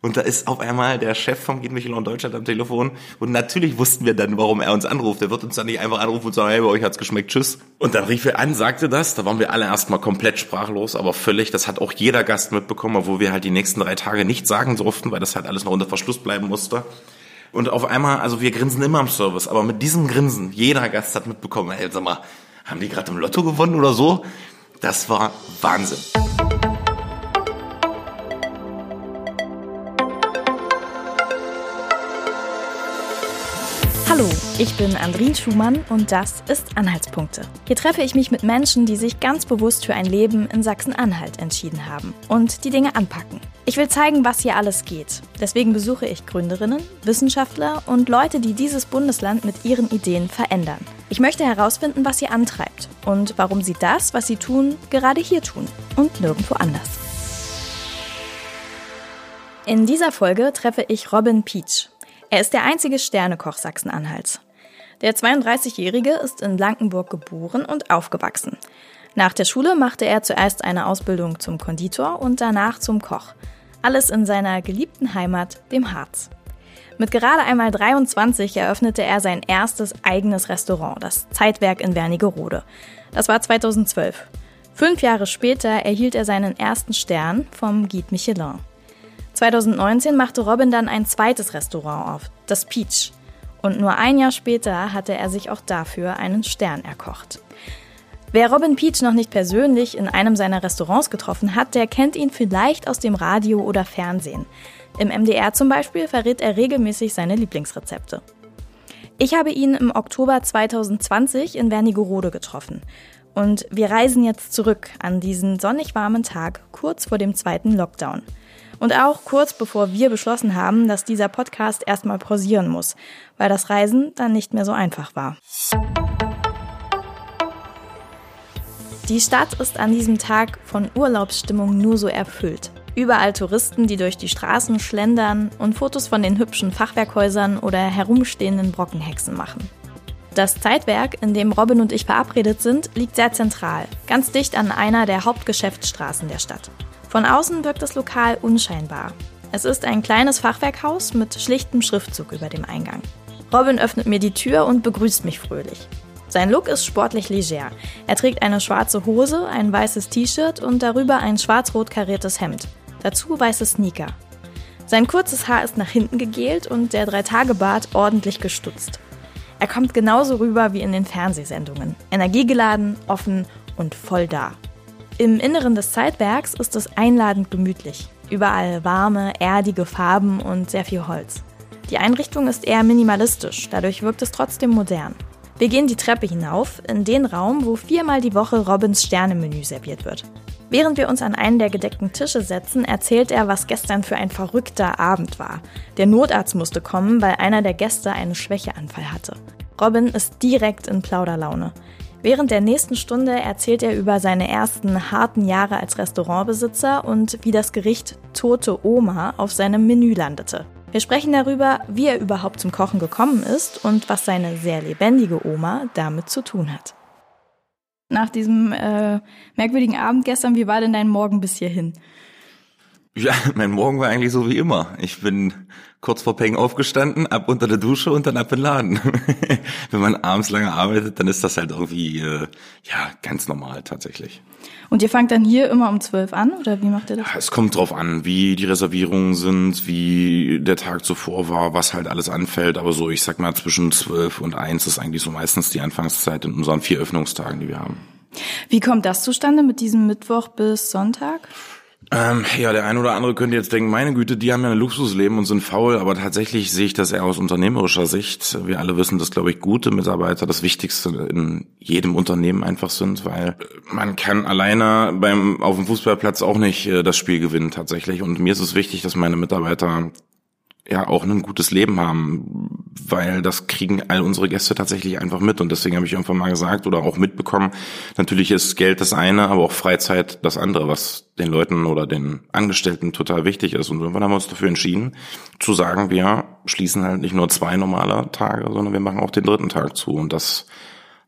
Und da ist auf einmal der Chef vom Geht Michelin Deutschland am Telefon. Und natürlich wussten wir dann, warum er uns anruft. Er wird uns dann nicht einfach anrufen und sagen, hey, bei euch hat's geschmeckt, tschüss. Und dann rief er an, sagte das. Da waren wir alle erstmal komplett sprachlos, aber völlig. Das hat auch jeder Gast mitbekommen, obwohl wir halt die nächsten drei Tage nichts sagen durften, weil das halt alles noch unter Verschluss bleiben musste. Und auf einmal, also wir grinsen immer am Service, aber mit diesem Grinsen, jeder Gast hat mitbekommen, hey, sag mal, haben die gerade im Lotto gewonnen oder so? Das war Wahnsinn. Hallo, ich bin Andrin Schumann und das ist Anhaltspunkte. Hier treffe ich mich mit Menschen, die sich ganz bewusst für ein Leben in Sachsen-Anhalt entschieden haben und die Dinge anpacken. Ich will zeigen, was hier alles geht. Deswegen besuche ich Gründerinnen, Wissenschaftler und Leute, die dieses Bundesland mit ihren Ideen verändern. Ich möchte herausfinden, was sie antreibt und warum sie das, was sie tun, gerade hier tun und nirgendwo anders. In dieser Folge treffe ich Robin Peach. Er ist der einzige Sternekoch Sachsen-Anhalts. Der 32-Jährige ist in Blankenburg geboren und aufgewachsen. Nach der Schule machte er zuerst eine Ausbildung zum Konditor und danach zum Koch. Alles in seiner geliebten Heimat, dem Harz. Mit gerade einmal 23 eröffnete er sein erstes eigenes Restaurant, das Zeitwerk in Wernigerode. Das war 2012. Fünf Jahre später erhielt er seinen ersten Stern vom Guide Michelin. 2019 machte Robin dann ein zweites Restaurant auf, das Peach. Und nur ein Jahr später hatte er sich auch dafür einen Stern erkocht. Wer Robin Peach noch nicht persönlich in einem seiner Restaurants getroffen hat, der kennt ihn vielleicht aus dem Radio oder Fernsehen. Im MDR zum Beispiel verrät er regelmäßig seine Lieblingsrezepte. Ich habe ihn im Oktober 2020 in Wernigerode getroffen. Und wir reisen jetzt zurück an diesen sonnig warmen Tag kurz vor dem zweiten Lockdown. Und auch kurz bevor wir beschlossen haben, dass dieser Podcast erstmal pausieren muss, weil das Reisen dann nicht mehr so einfach war. Die Stadt ist an diesem Tag von Urlaubsstimmung nur so erfüllt. Überall Touristen, die durch die Straßen schlendern und Fotos von den hübschen Fachwerkhäusern oder herumstehenden Brockenhexen machen. Das Zeitwerk, in dem Robin und ich verabredet sind, liegt sehr zentral, ganz dicht an einer der Hauptgeschäftsstraßen der Stadt. Von außen wirkt das Lokal unscheinbar. Es ist ein kleines Fachwerkhaus mit schlichtem Schriftzug über dem Eingang. Robin öffnet mir die Tür und begrüßt mich fröhlich. Sein Look ist sportlich leger. Er trägt eine schwarze Hose, ein weißes T-Shirt und darüber ein schwarz-rot kariertes Hemd. Dazu weiße Sneaker. Sein kurzes Haar ist nach hinten gegelt und der Drei-Tage-Bart ordentlich gestutzt. Er kommt genauso rüber wie in den Fernsehsendungen. Energiegeladen, offen und voll da. Im Inneren des Zeitwerks ist es einladend gemütlich. Überall warme, erdige Farben und sehr viel Holz. Die Einrichtung ist eher minimalistisch, dadurch wirkt es trotzdem modern. Wir gehen die Treppe hinauf in den Raum, wo viermal die Woche Robins Sternemenü serviert wird. Während wir uns an einen der gedeckten Tische setzen, erzählt er, was gestern für ein verrückter Abend war. Der Notarzt musste kommen, weil einer der Gäste einen Schwächeanfall hatte. Robin ist direkt in Plauderlaune. Während der nächsten Stunde erzählt er über seine ersten harten Jahre als Restaurantbesitzer und wie das Gericht Tote Oma auf seinem Menü landete. Wir sprechen darüber, wie er überhaupt zum Kochen gekommen ist und was seine sehr lebendige Oma damit zu tun hat. Nach diesem äh, merkwürdigen Abend gestern, wie war denn dein Morgen bis hierhin? Ja, mein Morgen war eigentlich so wie immer. Ich bin kurz vor Peng aufgestanden, ab unter der Dusche und dann ab in den Laden. Wenn man abends lange arbeitet, dann ist das halt irgendwie äh, ja ganz normal tatsächlich. Und ihr fangt dann hier immer um zwölf an oder wie macht ihr das? Ja, es kommt drauf an, wie die Reservierungen sind, wie der Tag zuvor war, was halt alles anfällt. Aber so, ich sag mal, zwischen zwölf und eins ist eigentlich so meistens die Anfangszeit in unseren vier Öffnungstagen, die wir haben. Wie kommt das zustande mit diesem Mittwoch bis Sonntag? Ähm, ja, der eine oder andere könnte jetzt denken, meine Güte, die haben ja ein Luxusleben und sind faul, aber tatsächlich sehe ich das eher aus unternehmerischer Sicht. Wir alle wissen, dass, glaube ich, gute Mitarbeiter das Wichtigste in jedem Unternehmen einfach sind, weil man kann alleine beim auf dem Fußballplatz auch nicht äh, das Spiel gewinnen tatsächlich. Und mir ist es wichtig, dass meine Mitarbeiter ja auch ein gutes Leben haben, weil das kriegen all unsere Gäste tatsächlich einfach mit. Und deswegen habe ich irgendwann mal gesagt oder auch mitbekommen, natürlich ist Geld das eine, aber auch Freizeit das andere, was den Leuten oder den Angestellten total wichtig ist. Und irgendwann haben wir uns dafür entschieden zu sagen, wir schließen halt nicht nur zwei normale Tage, sondern wir machen auch den dritten Tag zu. Und das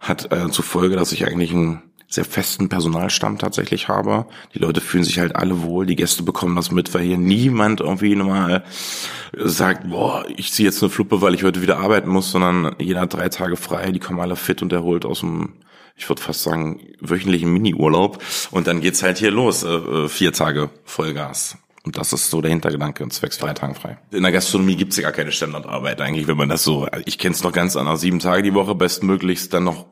hat äh, zur Folge, dass ich eigentlich ein sehr festen Personalstamm tatsächlich habe. Die Leute fühlen sich halt alle wohl, die Gäste bekommen das mit, weil hier niemand irgendwie nochmal sagt, boah, ich ziehe jetzt eine Fluppe, weil ich heute wieder arbeiten muss, sondern jeder hat drei Tage frei, die kommen alle fit und erholt aus dem, ich würde fast sagen, wöchentlichen Mini-Urlaub. Und dann geht's halt hier los, äh, äh vier Tage Vollgas. Und das ist so der Hintergedanke, zwecks drei Tagen frei. In der Gastronomie gibt's ja gar keine Standardarbeit eigentlich, wenn man das so, ich kenne es noch ganz anders, sieben Tage die Woche, bestmöglichst dann noch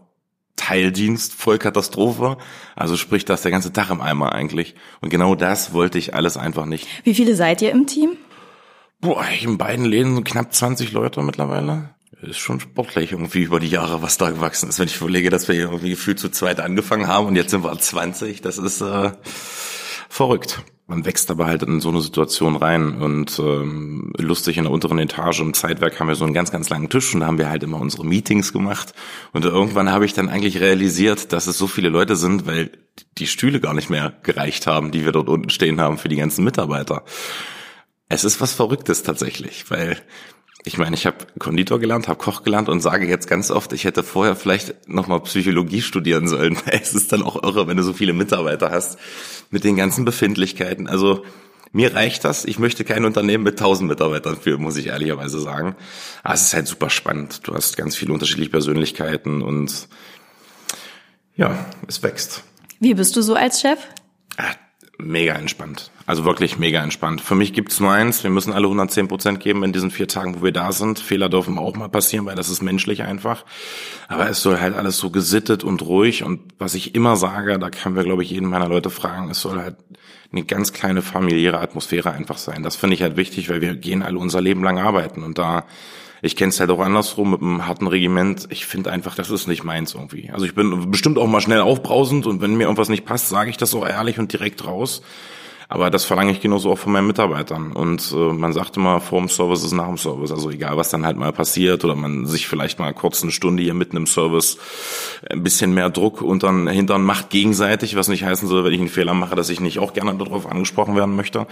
Teildienst, Vollkatastrophe. Also sprich, das der ganze Tag im Eimer eigentlich. Und genau das wollte ich alles einfach nicht. Wie viele seid ihr im Team? Boah, in beiden Läden so knapp 20 Leute mittlerweile. Ist schon sportlich irgendwie über die Jahre, was da gewachsen ist. Wenn ich überlege, dass wir hier irgendwie gefühlt zu zweit angefangen haben und jetzt sind wir 20, das ist äh, verrückt man wächst aber halt in so eine Situation rein und ähm, lustig in der unteren Etage im Zeitwerk haben wir so einen ganz, ganz langen Tisch und da haben wir halt immer unsere Meetings gemacht und irgendwann habe ich dann eigentlich realisiert, dass es so viele Leute sind, weil die Stühle gar nicht mehr gereicht haben, die wir dort unten stehen haben für die ganzen Mitarbeiter. Es ist was Verrücktes tatsächlich, weil ich meine, ich habe Konditor gelernt, habe Koch gelernt und sage jetzt ganz oft, ich hätte vorher vielleicht nochmal Psychologie studieren sollen. Es ist dann auch irre, wenn du so viele Mitarbeiter hast mit den ganzen Befindlichkeiten. Also mir reicht das. Ich möchte kein Unternehmen mit tausend Mitarbeitern führen, muss ich ehrlicherweise sagen. Aber es ist halt super spannend. Du hast ganz viele unterschiedliche Persönlichkeiten und ja, es wächst. Wie bist du so als Chef? Mega entspannt. Also wirklich mega entspannt. Für mich gibt's nur eins, wir müssen alle 110 Prozent geben in diesen vier Tagen, wo wir da sind. Fehler dürfen auch mal passieren, weil das ist menschlich einfach. Aber es soll halt alles so gesittet und ruhig. Und was ich immer sage, da können wir, glaube ich, jeden meiner Leute fragen, es soll halt eine ganz kleine familiäre Atmosphäre einfach sein. Das finde ich halt wichtig, weil wir gehen alle unser Leben lang arbeiten. Und da ich kenne es halt auch andersrum mit einem harten Regiment. Ich finde einfach, das ist nicht meins irgendwie. Also ich bin bestimmt auch mal schnell aufbrausend und wenn mir irgendwas nicht passt, sage ich das auch ehrlich und direkt raus. Aber das verlange ich genauso auch von meinen Mitarbeitern. Und äh, man sagt immer, vor dem Service ist nach dem Service. Also egal, was dann halt mal passiert oder man sich vielleicht mal kurz eine Stunde hier mitten im Service ein bisschen mehr Druck unter den Hintern macht gegenseitig, was nicht heißen soll, wenn ich einen Fehler mache, dass ich nicht auch gerne darauf angesprochen werden möchte.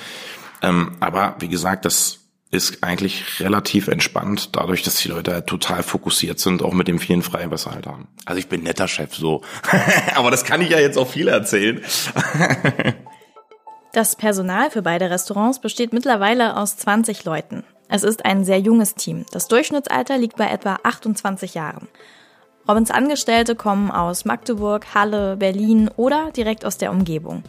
Ähm, aber wie gesagt, das ist eigentlich relativ entspannt, dadurch, dass die Leute halt total fokussiert sind, auch mit dem vielen Freien, was sie halt haben. Also ich bin netter Chef, so. Aber das kann ich ja jetzt auch viel erzählen. das Personal für beide Restaurants besteht mittlerweile aus 20 Leuten. Es ist ein sehr junges Team. Das Durchschnittsalter liegt bei etwa 28 Jahren. Robins Angestellte kommen aus Magdeburg, Halle, Berlin oder direkt aus der Umgebung.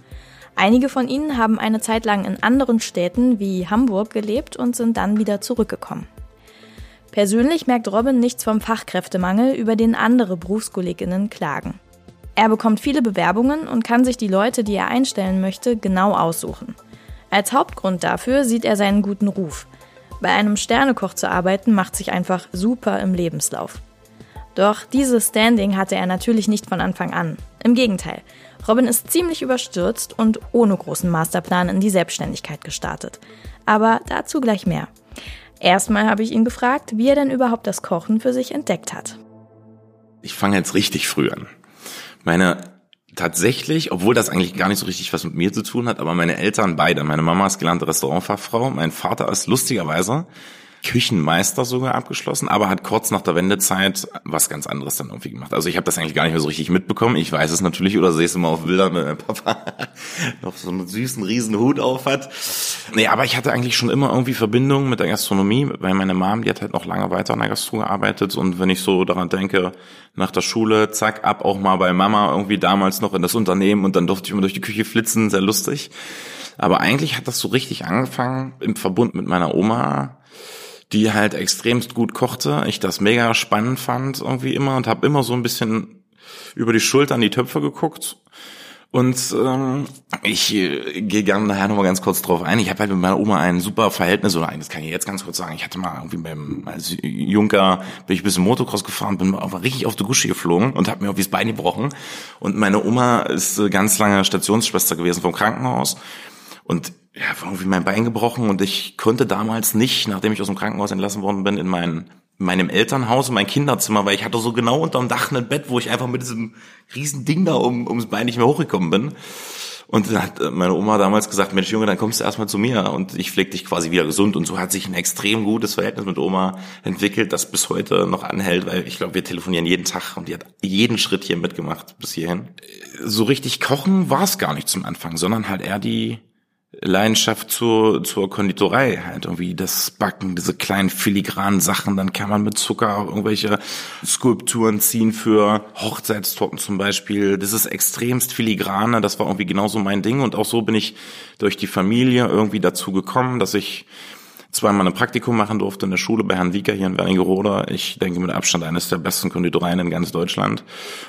Einige von ihnen haben eine Zeit lang in anderen Städten wie Hamburg gelebt und sind dann wieder zurückgekommen. Persönlich merkt Robin nichts vom Fachkräftemangel, über den andere Berufskolleginnen klagen. Er bekommt viele Bewerbungen und kann sich die Leute, die er einstellen möchte, genau aussuchen. Als Hauptgrund dafür sieht er seinen guten Ruf. Bei einem Sternekoch zu arbeiten macht sich einfach super im Lebenslauf. Doch dieses Standing hatte er natürlich nicht von Anfang an. Im Gegenteil, Robin ist ziemlich überstürzt und ohne großen Masterplan in die Selbstständigkeit gestartet. Aber dazu gleich mehr. Erstmal habe ich ihn gefragt, wie er denn überhaupt das Kochen für sich entdeckt hat. Ich fange jetzt richtig früh an. Meine tatsächlich, obwohl das eigentlich gar nicht so richtig was mit mir zu tun hat, aber meine Eltern beide, meine Mama ist gelernte Restaurantfachfrau, mein Vater ist lustigerweise Küchenmeister sogar abgeschlossen, aber hat kurz nach der Wendezeit was ganz anderes dann irgendwie gemacht. Also ich habe das eigentlich gar nicht mehr so richtig mitbekommen. Ich weiß es natürlich oder sehe es immer auf Bildern, wenn mein Papa noch so einen süßen riesen Hut auf hat. Nee, aber ich hatte eigentlich schon immer irgendwie Verbindung mit der Gastronomie, weil meine Mom, die hat halt noch lange weiter in der Gastro gearbeitet und wenn ich so daran denke, nach der Schule, zack, ab auch mal bei Mama irgendwie damals noch in das Unternehmen und dann durfte ich immer durch die Küche flitzen, sehr lustig. Aber eigentlich hat das so richtig angefangen im Verbund mit meiner Oma, die halt extremst gut kochte. Ich das mega spannend fand irgendwie immer und habe immer so ein bisschen über die Schulter an die Töpfe geguckt. Und ähm, ich äh, gehe gerne nachher nochmal ganz kurz drauf ein. Ich habe halt mit meiner Oma ein super Verhältnis, oder das kann ich jetzt ganz kurz sagen. Ich hatte mal irgendwie beim als Junker bin ich ein bisschen Motocross gefahren, bin aber richtig auf die Gusche geflogen und habe mir auf das Bein gebrochen. Und meine Oma ist äh, ganz lange Stationsschwester gewesen vom Krankenhaus. Und ja, irgendwie mein Bein gebrochen und ich konnte damals nicht, nachdem ich aus dem Krankenhaus entlassen worden bin, in mein, meinem Elternhaus, in mein Kinderzimmer, weil ich hatte so genau unterm Dach ein Bett, wo ich einfach mit diesem riesen Ding da um, ums Bein nicht mehr hochgekommen bin. Und dann hat meine Oma damals gesagt, Mensch Junge, dann kommst du erstmal zu mir und ich pflege dich quasi wieder gesund. Und so hat sich ein extrem gutes Verhältnis mit Oma entwickelt, das bis heute noch anhält, weil ich glaube, wir telefonieren jeden Tag und die hat jeden Schritt hier mitgemacht bis hierhin. So richtig kochen war es gar nicht zum Anfang, sondern halt eher die Leidenschaft zur, zur Konditorei, halt. Irgendwie das Backen, diese kleinen filigranen Sachen, dann kann man mit Zucker irgendwelche Skulpturen ziehen für Hochzeitstorten zum Beispiel. Das ist extremst filigrane, das war irgendwie genauso mein Ding. Und auch so bin ich durch die Familie irgendwie dazu gekommen, dass ich zweimal ein Praktikum machen durfte in der Schule bei Herrn Wieker hier in Wernigerode. Ich denke mit Abstand eines der besten Konditoreien in ganz Deutschland.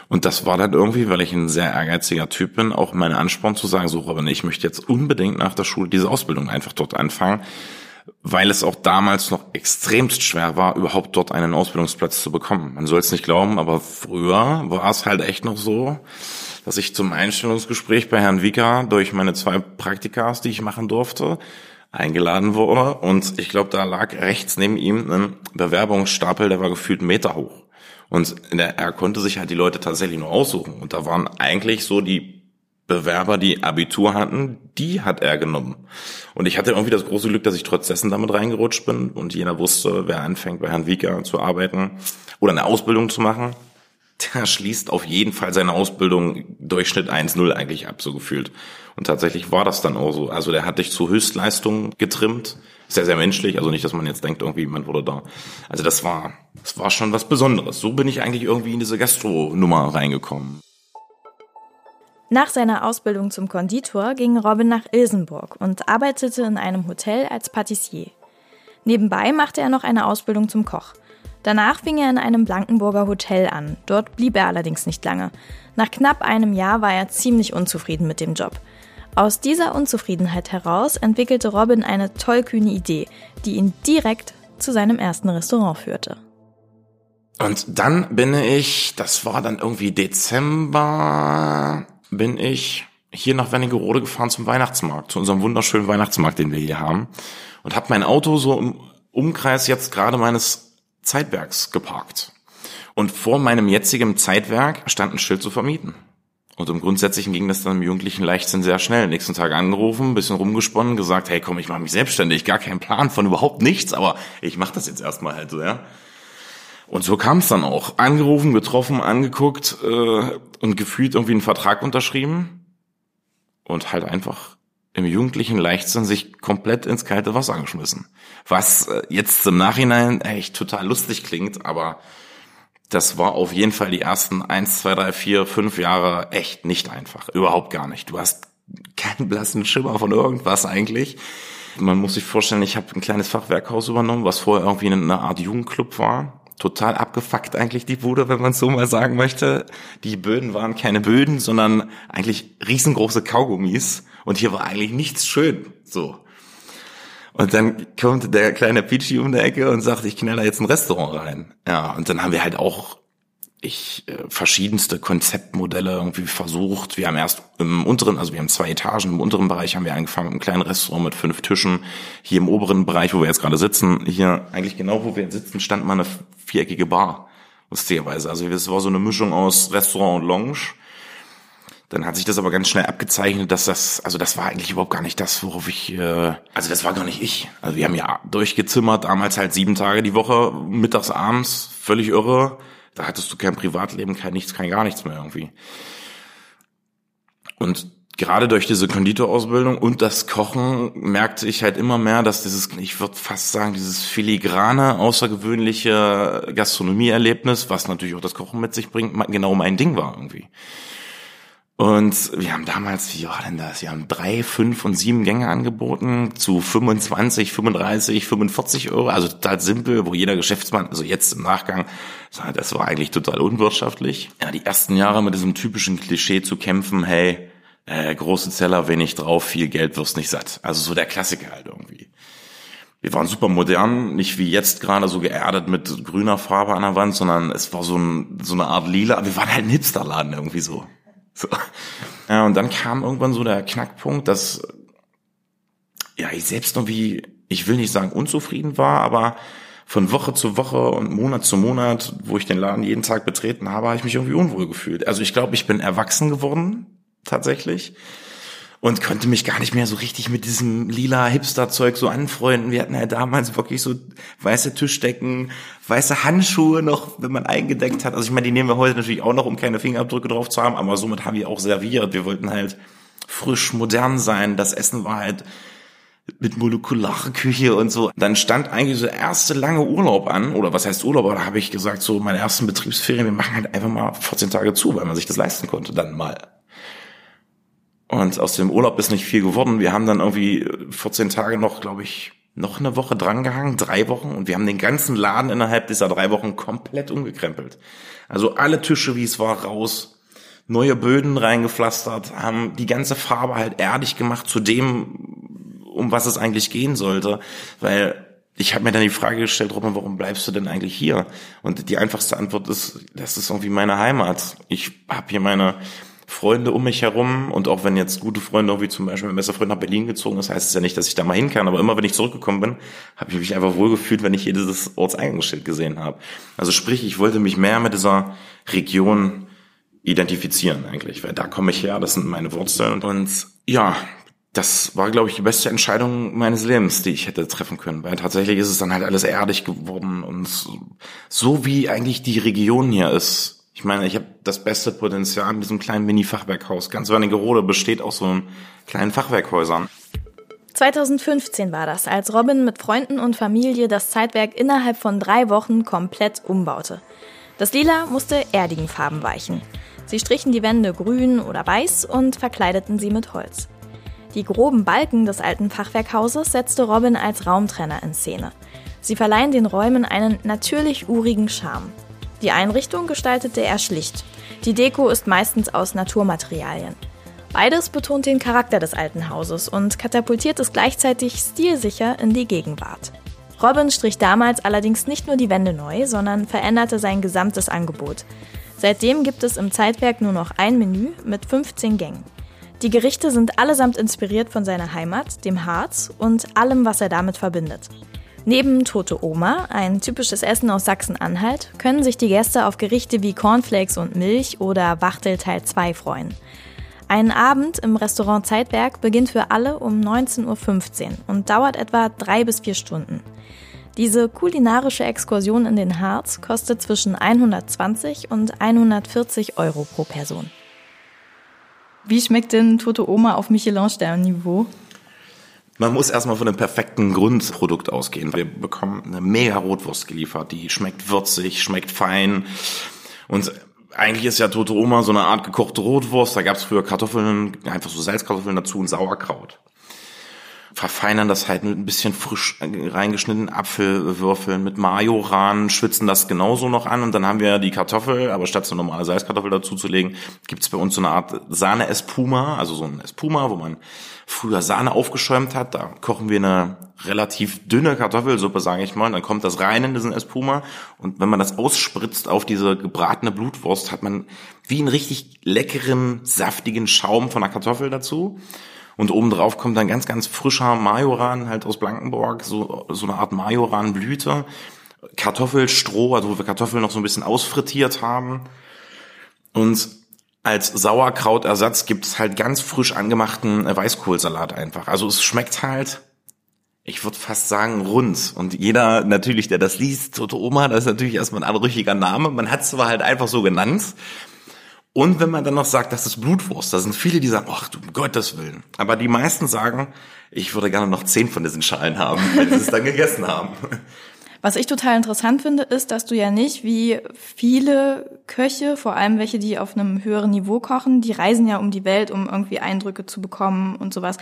Und das war dann irgendwie, weil ich ein sehr ehrgeiziger Typ bin, auch mein Ansporn zu sagen, so Robin, ich möchte jetzt unbedingt nach der Schule diese Ausbildung einfach dort anfangen, weil es auch damals noch extremst schwer war, überhaupt dort einen Ausbildungsplatz zu bekommen. Man soll es nicht glauben, aber früher war es halt echt noch so, dass ich zum Einstellungsgespräch bei Herrn Wieker durch meine zwei Praktikas, die ich machen durfte, eingeladen wurde. Und ich glaube, da lag rechts neben ihm ein Bewerbungsstapel, der war gefühlt Meter hoch. Und er konnte sich halt die Leute tatsächlich nur aussuchen. Und da waren eigentlich so die Bewerber, die Abitur hatten, die hat er genommen. Und ich hatte irgendwie das große Glück, dass ich trotz dessen damit reingerutscht bin und jeder wusste, wer anfängt bei Herrn Wieker zu arbeiten oder eine Ausbildung zu machen, der schließt auf jeden Fall seine Ausbildung Durchschnitt 1-0 eigentlich ab, so gefühlt. Und tatsächlich war das dann auch so. Also der hat dich zu Höchstleistung getrimmt. Sehr, sehr menschlich. Also nicht, dass man jetzt denkt, irgendwie jemand wurde da. Also das war, das war schon was Besonderes. So bin ich eigentlich irgendwie in diese Gastro-Nummer reingekommen. Nach seiner Ausbildung zum Konditor ging Robin nach Ilsenburg und arbeitete in einem Hotel als Patissier. Nebenbei machte er noch eine Ausbildung zum Koch. Danach fing er in einem Blankenburger Hotel an. Dort blieb er allerdings nicht lange. Nach knapp einem Jahr war er ziemlich unzufrieden mit dem Job. Aus dieser Unzufriedenheit heraus entwickelte Robin eine tollkühne Idee, die ihn direkt zu seinem ersten Restaurant führte. Und dann bin ich, das war dann irgendwie Dezember, bin ich hier nach Wernigerode gefahren zum Weihnachtsmarkt, zu unserem wunderschönen Weihnachtsmarkt, den wir hier haben. Und habe mein Auto so im Umkreis jetzt gerade meines Zeitwerks geparkt. Und vor meinem jetzigen Zeitwerk stand ein Schild zu vermieten. Und im Grundsätzlichen ging das dann im jugendlichen Leichtsinn sehr schnell. Nächsten Tag angerufen, bisschen rumgesponnen, gesagt, hey komm, ich mache mich selbstständig, gar keinen Plan von überhaupt nichts, aber ich mache das jetzt erstmal halt so, ja. Und so kam es dann auch. Angerufen, getroffen, angeguckt äh, und gefühlt irgendwie einen Vertrag unterschrieben und halt einfach im jugendlichen Leichtsinn sich komplett ins kalte Wasser geschmissen. Was äh, jetzt im Nachhinein echt total lustig klingt, aber das war auf jeden Fall die ersten eins, zwei, drei, vier, fünf Jahre echt nicht einfach. Überhaupt gar nicht. Du hast keinen blassen Schimmer von irgendwas eigentlich. Man muss sich vorstellen, ich habe ein kleines Fachwerkhaus übernommen, was vorher irgendwie eine Art Jugendclub war. Total abgefuckt eigentlich die Bude, wenn man so mal sagen möchte. Die Böden waren keine Böden, sondern eigentlich riesengroße Kaugummis. Und hier war eigentlich nichts schön. So. Und dann kommt der kleine Peachy um der Ecke und sagt, ich knall da jetzt ein Restaurant rein. Ja, und dann haben wir halt auch ich äh, verschiedenste Konzeptmodelle irgendwie versucht. Wir haben erst im unteren, also wir haben zwei Etagen, im unteren Bereich haben wir angefangen mit einem kleinen Restaurant mit fünf Tischen. Hier im oberen Bereich, wo wir jetzt gerade sitzen, hier eigentlich genau wo wir jetzt sitzen, stand mal eine viereckige Bar. Lustigerweise. Also es war so eine Mischung aus Restaurant und Lounge. Dann hat sich das aber ganz schnell abgezeichnet, dass das, also das war eigentlich überhaupt gar nicht das, worauf ich, äh, also das war gar nicht ich. Also wir haben ja durchgezimmert, damals halt sieben Tage die Woche, mittags, abends, völlig irre. Da hattest du kein Privatleben, kein nichts, kein gar nichts mehr irgendwie. Und gerade durch diese Konditorausbildung und das Kochen merkte ich halt immer mehr, dass dieses, ich würde fast sagen, dieses filigrane, außergewöhnliche Gastronomieerlebnis, was natürlich auch das Kochen mit sich bringt, genau mein Ding war irgendwie. Und wir haben damals, wie war denn das? Wir haben drei, fünf und sieben Gänge angeboten zu 25, 35, 45 Euro. Also total simpel, wo jeder Geschäftsmann, also jetzt im Nachgang, das war eigentlich total unwirtschaftlich. Ja, die ersten Jahre mit diesem typischen Klischee zu kämpfen, hey, äh, große Zeller, wenig drauf, viel Geld wirst nicht satt. Also so der Klassiker halt irgendwie. Wir waren super modern, nicht wie jetzt gerade so geerdet mit grüner Farbe an der Wand, sondern es war so, ein, so eine Art lila. Wir waren halt ein Hipsterladen irgendwie so. So. Ja, und dann kam irgendwann so der Knackpunkt, dass ja ich selbst irgendwie, ich will nicht sagen unzufrieden war, aber von Woche zu Woche und Monat zu Monat, wo ich den Laden jeden Tag betreten habe, habe ich mich irgendwie unwohl gefühlt. Also ich glaube, ich bin erwachsen geworden, tatsächlich. Und konnte mich gar nicht mehr so richtig mit diesem lila Hipster-Zeug so anfreunden. Wir hatten ja damals wirklich so weiße Tischdecken, weiße Handschuhe noch, wenn man eingedeckt hat. Also ich meine, die nehmen wir heute natürlich auch noch, um keine Fingerabdrücke drauf zu haben, aber somit haben wir auch serviert. Wir wollten halt frisch, modern sein. Das Essen war halt mit molekularer Küche und so. Dann stand eigentlich so der erste lange Urlaub an, oder was heißt Urlaub, aber da habe ich gesagt, so meine ersten Betriebsferien, wir machen halt einfach mal 14 Tage zu, weil man sich das leisten konnte, dann mal. Und aus dem Urlaub ist nicht viel geworden. Wir haben dann irgendwie 14 Tage noch, glaube ich, noch eine Woche drangehangen, drei Wochen, und wir haben den ganzen Laden innerhalb dieser drei Wochen komplett umgekrempelt. Also alle Tische, wie es war, raus, neue Böden reingepflastert, haben die ganze Farbe halt erdig gemacht zu dem, um was es eigentlich gehen sollte, weil ich habe mir dann die Frage gestellt, Robin, warum bleibst du denn eigentlich hier? Und die einfachste Antwort ist, das ist irgendwie meine Heimat. Ich habe hier meine Freunde um mich herum. Und auch wenn jetzt gute Freunde, wie zum Beispiel mein bester Freund nach Berlin gezogen ist, heißt es ja nicht, dass ich da mal hin kann, aber immer wenn ich zurückgekommen bin, habe ich mich einfach wohlgefühlt, wenn ich hier dieses Ortseingangsschild gesehen habe. Also sprich, ich wollte mich mehr mit dieser Region identifizieren eigentlich, weil da komme ich her, das sind meine Wurzeln. Und ja, das war, glaube ich, die beste Entscheidung meines Lebens, die ich hätte treffen können, weil tatsächlich ist es dann halt alles erdig geworden. Und so wie eigentlich die Region hier ist, ich meine, ich habe das beste Potenzial in diesem kleinen Mini-Fachwerkhaus. Ganz Wernigerode besteht aus so kleinen Fachwerkhäusern. 2015 war das, als Robin mit Freunden und Familie das Zeitwerk innerhalb von drei Wochen komplett umbaute. Das Lila musste erdigen Farben weichen. Sie strichen die Wände grün oder weiß und verkleideten sie mit Holz. Die groben Balken des alten Fachwerkhauses setzte Robin als Raumtrenner in Szene. Sie verleihen den Räumen einen natürlich urigen Charme. Die Einrichtung gestaltete er schlicht. Die Deko ist meistens aus Naturmaterialien. Beides betont den Charakter des alten Hauses und katapultiert es gleichzeitig stilsicher in die Gegenwart. Robin strich damals allerdings nicht nur die Wände neu, sondern veränderte sein gesamtes Angebot. Seitdem gibt es im Zeitwerk nur noch ein Menü mit 15 Gängen. Die Gerichte sind allesamt inspiriert von seiner Heimat, dem Harz und allem, was er damit verbindet. Neben Tote Oma, ein typisches Essen aus Sachsen-Anhalt, können sich die Gäste auf Gerichte wie Cornflakes und Milch oder Wachtel Teil 2 freuen. Ein Abend im Restaurant Zeitwerk beginnt für alle um 19.15 Uhr und dauert etwa drei bis vier Stunden. Diese kulinarische Exkursion in den Harz kostet zwischen 120 und 140 Euro pro Person. Wie schmeckt denn Tote Oma auf Michelin-Stern-Niveau? Man muss erstmal von einem perfekten Grundprodukt ausgehen. Wir bekommen eine mega Rotwurst geliefert, die schmeckt würzig, schmeckt fein. Und eigentlich ist ja Tote Oma so eine Art gekochte Rotwurst. Da gab es früher Kartoffeln, einfach so Salzkartoffeln dazu und Sauerkraut verfeinern das halt mit ein bisschen frisch reingeschnittenen Apfelwürfeln mit Majoran, schwitzen das genauso noch an und dann haben wir die Kartoffel, aber statt so normale Salzkartoffel dazu zu legen, gibt's bei uns so eine Art Sahne-Espuma, also so ein Espuma, wo man früher Sahne aufgeschäumt hat. Da kochen wir eine relativ dünne Kartoffelsuppe, sage ich mal. Dann kommt das rein in diesen Espuma und wenn man das ausspritzt auf diese gebratene Blutwurst, hat man wie einen richtig leckeren, saftigen Schaum von der Kartoffel dazu. Und obendrauf kommt dann ganz, ganz frischer Majoran halt aus Blankenburg, so, so eine Art Majoranblüte. Kartoffelstroh, also wo wir Kartoffeln noch so ein bisschen ausfrittiert haben. Und als Sauerkrautersatz gibt es halt ganz frisch angemachten Weißkohlsalat einfach. Also es schmeckt halt, ich würde fast sagen, rund. Und jeder natürlich, der das liest, Tote Oma, das ist natürlich erstmal ein anrüchiger Name. Man hat es zwar halt einfach so genannt. Und wenn man dann noch sagt, das ist Blutwurst, da sind viele, die sagen, ach du um Gottes Willen. Aber die meisten sagen, ich würde gerne noch zehn von diesen Schalen haben, wenn sie es dann gegessen haben. Was ich total interessant finde, ist, dass du ja nicht wie viele Köche, vor allem welche, die auf einem höheren Niveau kochen, die reisen ja um die Welt, um irgendwie Eindrücke zu bekommen und sowas.